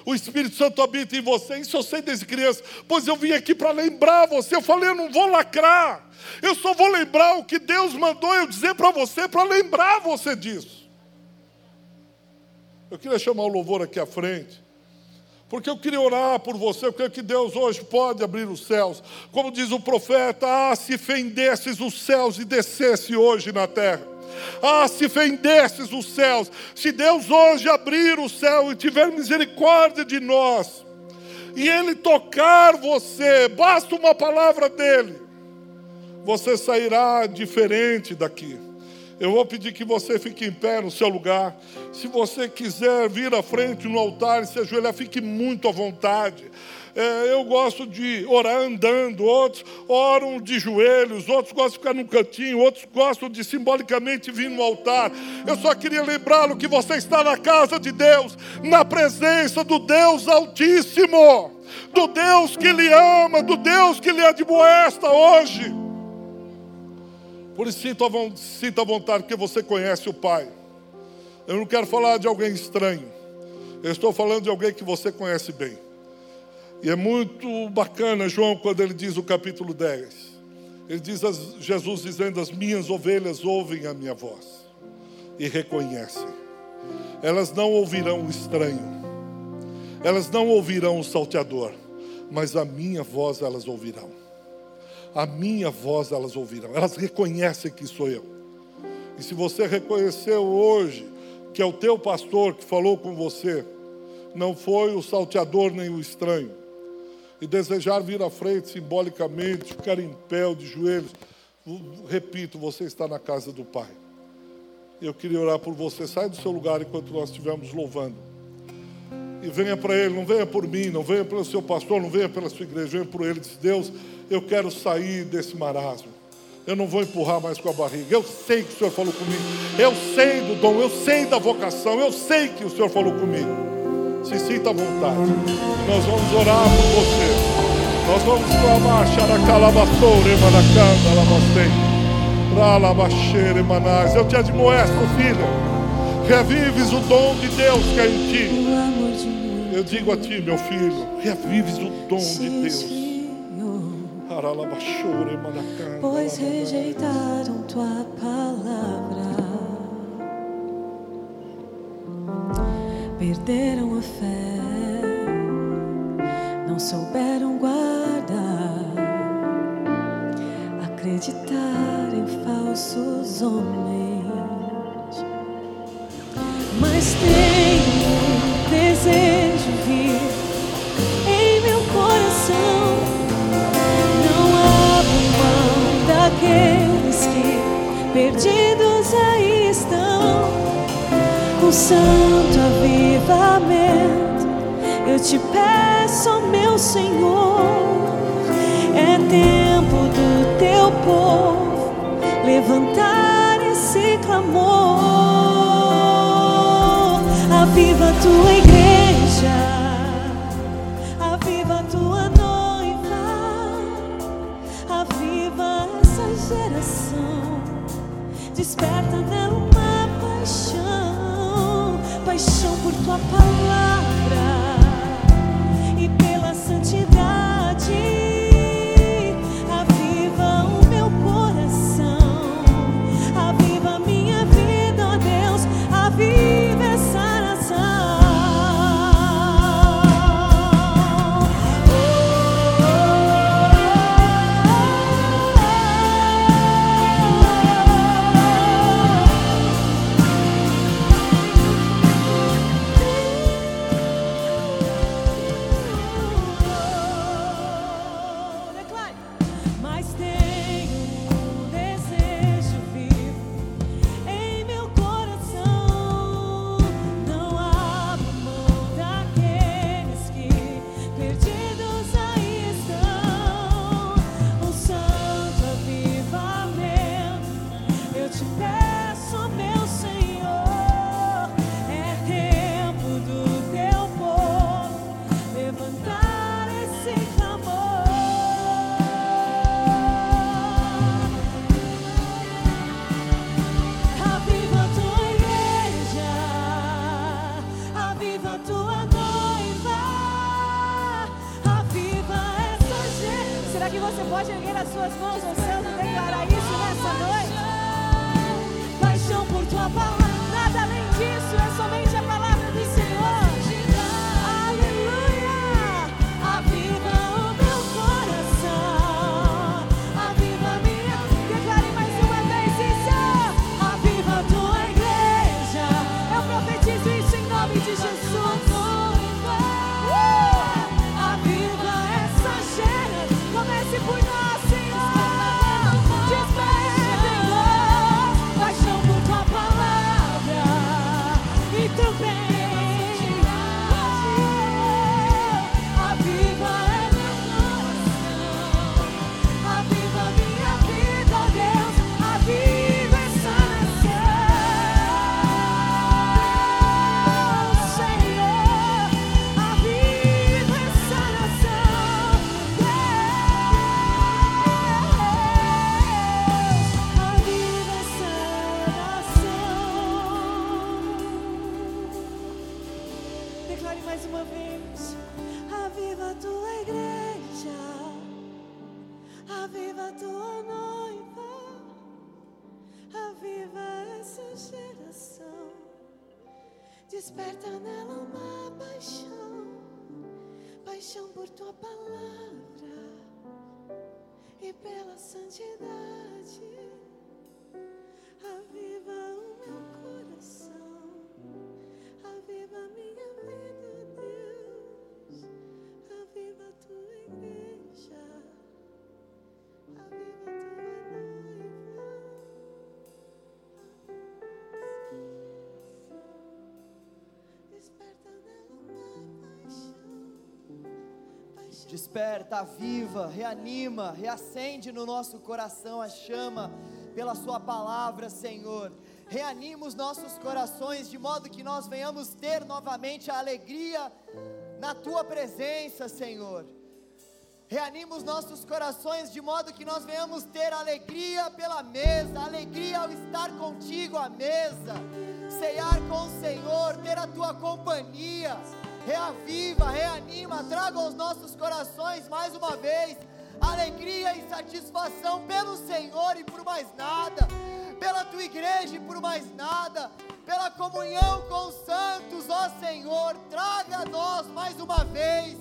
O Espírito Santo habita em você. Isso eu sei desde criança. Pois eu vim aqui para lembrar você. Eu falei, eu não vou lacrar. Eu só vou lembrar o que Deus mandou eu dizer para você, para lembrar você disso. Eu queria chamar o louvor aqui à frente. Porque eu queria orar por você, eu creio que Deus hoje pode abrir os céus. Como diz o profeta, ah, se fendesses os céus e descesse hoje na terra. Ah, se fendesses os céus, se Deus hoje abrir o céu e tiver misericórdia de nós, e Ele tocar você, basta uma palavra dEle, você sairá diferente daqui. Eu vou pedir que você fique em pé no seu lugar. Se você quiser vir à frente no altar e se ajoelhar, fique muito à vontade. É, eu gosto de orar andando, outros oram de joelhos, outros gostam de ficar num cantinho, outros gostam de simbolicamente vir no altar. Eu só queria lembrá-lo que você está na casa de Deus, na presença do Deus Altíssimo, do Deus que lhe ama, do Deus que lhe admoesta hoje. Por isso sinta, sinta a vontade, porque você conhece o Pai. Eu não quero falar de alguém estranho. Eu estou falando de alguém que você conhece bem. E é muito bacana, João, quando ele diz o capítulo 10. Ele diz, Jesus dizendo: As minhas ovelhas ouvem a minha voz e reconhecem. Elas não ouvirão o estranho, elas não ouvirão o salteador, mas a minha voz elas ouvirão. A minha voz elas ouvirão. Elas reconhecem que sou eu. E se você reconheceu hoje que é o teu pastor que falou com você, não foi o salteador nem o estranho, e desejar vir à frente simbolicamente, ficar em pé de joelhos, repito, você está na casa do Pai. Eu queria orar por você. Sai do seu lugar enquanto nós estivermos louvando. E venha para Ele, não venha por mim, não venha pelo seu pastor, não venha pela sua igreja, venha por Ele. Diz, Deus, eu quero sair desse marasmo. Eu não vou empurrar mais com a barriga. Eu sei que o Senhor falou comigo. Eu sei do dom, eu sei da vocação, eu sei que o Senhor falou comigo. Se sinta à vontade. Nós vamos orar por você. Nós vamos clamar, Xaracalabassou, Remanacanda, Lamastei. Ralabaxere, Manás. Eu te admoesto, filha. Revives o dom de Deus que é em ti. Eu digo a ti, meu filho, revives o dom de Deus. Pois rejeitaram tua palavra. Perderam a fé, não souberam guardar, acreditar em falsos homens. Mas tenho desejo vir em meu coração, não abro mão daqueles que perdidos aí estão com santo avivamento. Eu te peço, meu Senhor, é tempo do teu povo levantar esse clamor. Aviva a tua igreja, Desperta, aviva, reanima, reacende no nosso coração a chama pela Sua palavra, Senhor. Reanima os nossos corações de modo que nós venhamos ter novamente a alegria na Tua presença, Senhor. Reanima os nossos corações de modo que nós venhamos ter alegria pela mesa, alegria ao estar contigo à mesa, ceiar com o Senhor, ter a tua companhia. Reaviva, reanima, traga aos nossos corações mais uma vez alegria e satisfação pelo Senhor e por mais nada, pela tua igreja e por mais nada, pela comunhão com os santos, ó Senhor, traga a nós mais uma vez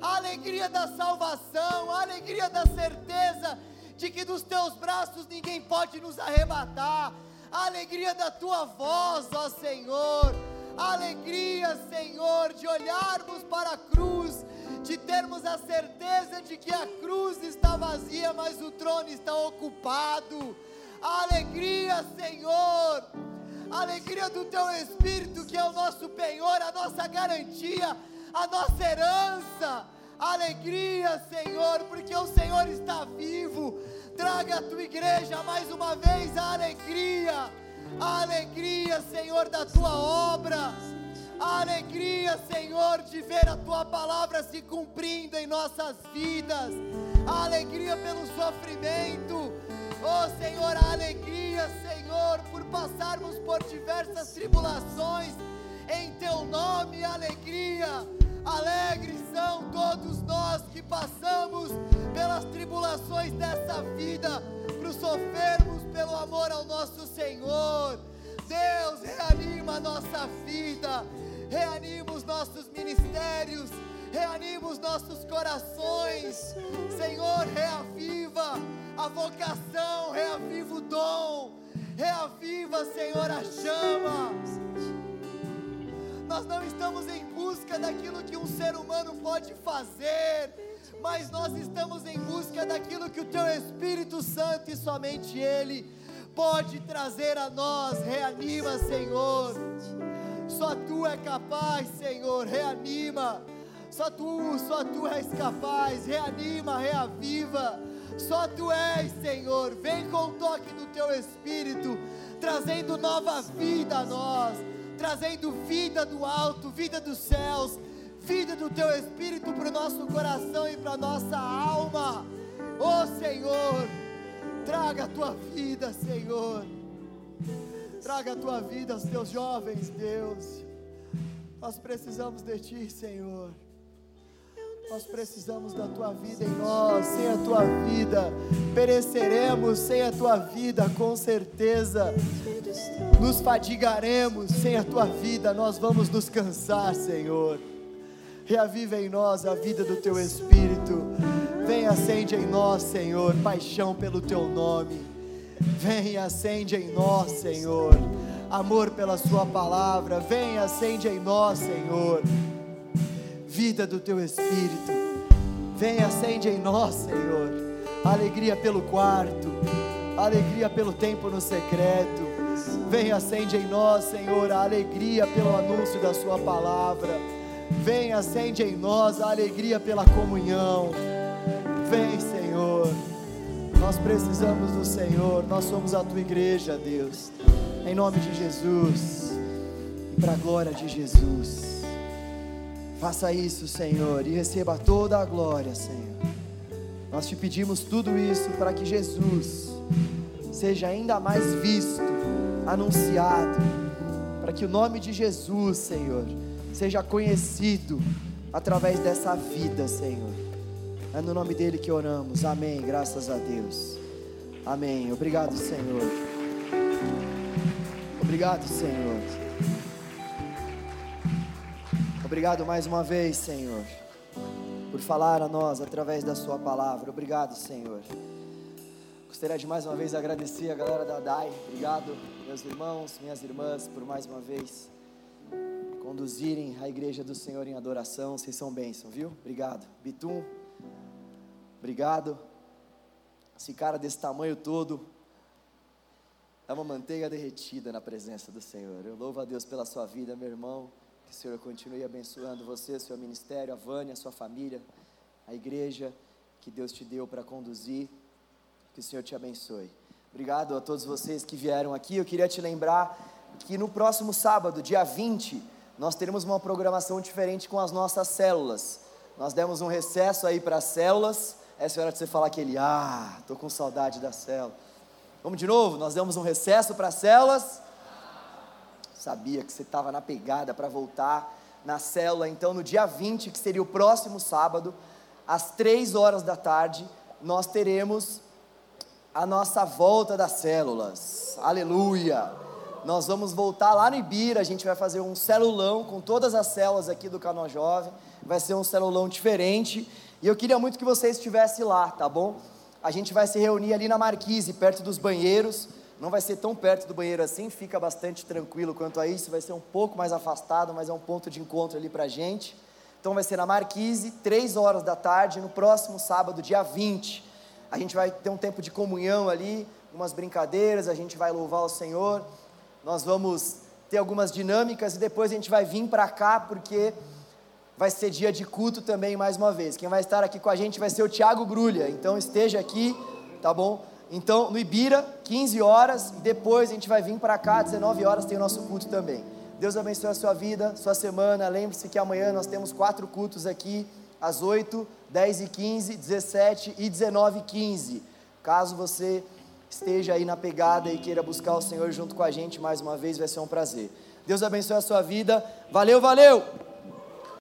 a alegria da salvação, a alegria da certeza de que dos teus braços ninguém pode nos arrebatar, a alegria da tua voz, ó Senhor, a alegria, Senhor, de olharmos para a cruz, de termos a certeza de que a cruz está vazia, mas o trono está ocupado, a alegria, Senhor, a alegria do teu Espírito, que é o nosso penhor, a nossa garantia, a nossa herança. Alegria, Senhor, porque o Senhor está vivo. Traga a tua igreja mais uma vez a alegria, a alegria, Senhor, da tua obra. A alegria, Senhor, de ver a tua palavra se cumprindo em nossas vidas. A alegria pelo sofrimento. Oh Senhor, a alegria, Senhor, por passarmos por diversas tribulações. Em teu nome, alegria. Alegres são todos nós que passamos pelas tribulações dessa vida, para sofrermos pelo amor ao nosso Senhor. Deus, reanima a nossa vida, reanima os nossos ministérios, reanima os nossos corações. Senhor, reaviva a vocação, reaviva o dom, reaviva, Senhor, a chama. Nós não estamos em busca daquilo que um ser humano pode fazer, mas nós estamos em busca daquilo que o Teu Espírito Santo e somente Ele pode trazer a nós. Reanima, Senhor. Só Tu é capaz, Senhor. Reanima. Só Tu, só Tu és capaz. Reanima, reaviva. Só Tu és, Senhor. Vem com o toque do Teu Espírito, trazendo nova vida a nós trazendo vida do alto, vida dos céus, vida do teu espírito para o nosso coração e para a nossa alma. Oh Senhor, traga a tua vida, Senhor. Traga a tua vida aos teus jovens, Deus. Nós precisamos de ti, Senhor. Nós precisamos da tua vida em nós, sem a tua vida. Pereceremos, sem a tua vida com certeza. Nos fadigaremos, sem a tua vida. Nós vamos nos cansar, Senhor. Reaviva em nós a vida do teu Espírito, vem acende em nós, Senhor, paixão pelo teu nome, vem acende em nós, Senhor, amor pela Sua palavra, vem acende em nós, Senhor vida do teu Espírito. Vem, acende em nós, Senhor, alegria pelo quarto, alegria pelo tempo no secreto. Vem, acende em nós, Senhor, a alegria pelo anúncio da Sua palavra. Vem, acende em nós a alegria pela comunhão. Vem, Senhor. Nós precisamos do Senhor, nós somos a tua igreja, Deus. Em nome de Jesus e para a glória de Jesus. Faça isso, Senhor, e receba toda a glória, Senhor. Nós te pedimos tudo isso para que Jesus seja ainda mais visto, anunciado, para que o nome de Jesus, Senhor, seja conhecido através dessa vida, Senhor. É no nome dele que oramos. Amém. Graças a Deus. Amém. Obrigado, Senhor. Obrigado, Senhor. Obrigado mais uma vez, Senhor, por falar a nós através da Sua palavra. Obrigado, Senhor. Gostaria de mais uma vez agradecer a galera da DAI. Obrigado, meus irmãos, minhas irmãs, por mais uma vez conduzirem a igreja do Senhor em adoração. Vocês são bênção, viu? Obrigado. Bitum, obrigado. Esse cara desse tamanho todo é uma manteiga derretida na presença do Senhor. Eu louvo a Deus pela sua vida, meu irmão. Que o Senhor continue abençoando você, seu ministério, a Vânia, a sua família, a igreja que Deus te deu para conduzir. Que o Senhor te abençoe. Obrigado a todos vocês que vieram aqui. Eu queria te lembrar que no próximo sábado, dia 20, nós teremos uma programação diferente com as nossas células. Nós demos um recesso aí para as células. Essa é a hora de você falar aquele, ah, estou com saudade da célula. Vamos de novo? Nós demos um recesso para as células sabia que você estava na pegada para voltar na célula. Então, no dia 20, que seria o próximo sábado, às 3 horas da tarde, nós teremos a nossa volta das células. Aleluia! Nós vamos voltar lá no Ibira, a gente vai fazer um celulão com todas as células aqui do Canal Jovem. Vai ser um celulão diferente. E eu queria muito que você estivesse lá, tá bom? A gente vai se reunir ali na Marquise, perto dos banheiros. Não vai ser tão perto do banheiro assim, fica bastante tranquilo quanto a isso, vai ser um pouco mais afastado, mas é um ponto de encontro ali para gente. Então vai ser na Marquise, 3 horas da tarde, no próximo sábado, dia 20. A gente vai ter um tempo de comunhão ali, umas brincadeiras, a gente vai louvar o Senhor. Nós vamos ter algumas dinâmicas e depois a gente vai vir para cá porque vai ser dia de culto também mais uma vez. Quem vai estar aqui com a gente vai ser o Tiago Grulha. Então esteja aqui, tá bom? Então, no Ibira, 15 horas, e depois a gente vai vir para cá, 19 horas tem o nosso culto também. Deus abençoe a sua vida, sua semana. Lembre-se que amanhã nós temos quatro cultos aqui, às 8, 10 e 15, 17 e 19 e 15. Caso você esteja aí na pegada e queira buscar o Senhor junto com a gente mais uma vez, vai ser um prazer. Deus abençoe a sua vida. Valeu, valeu!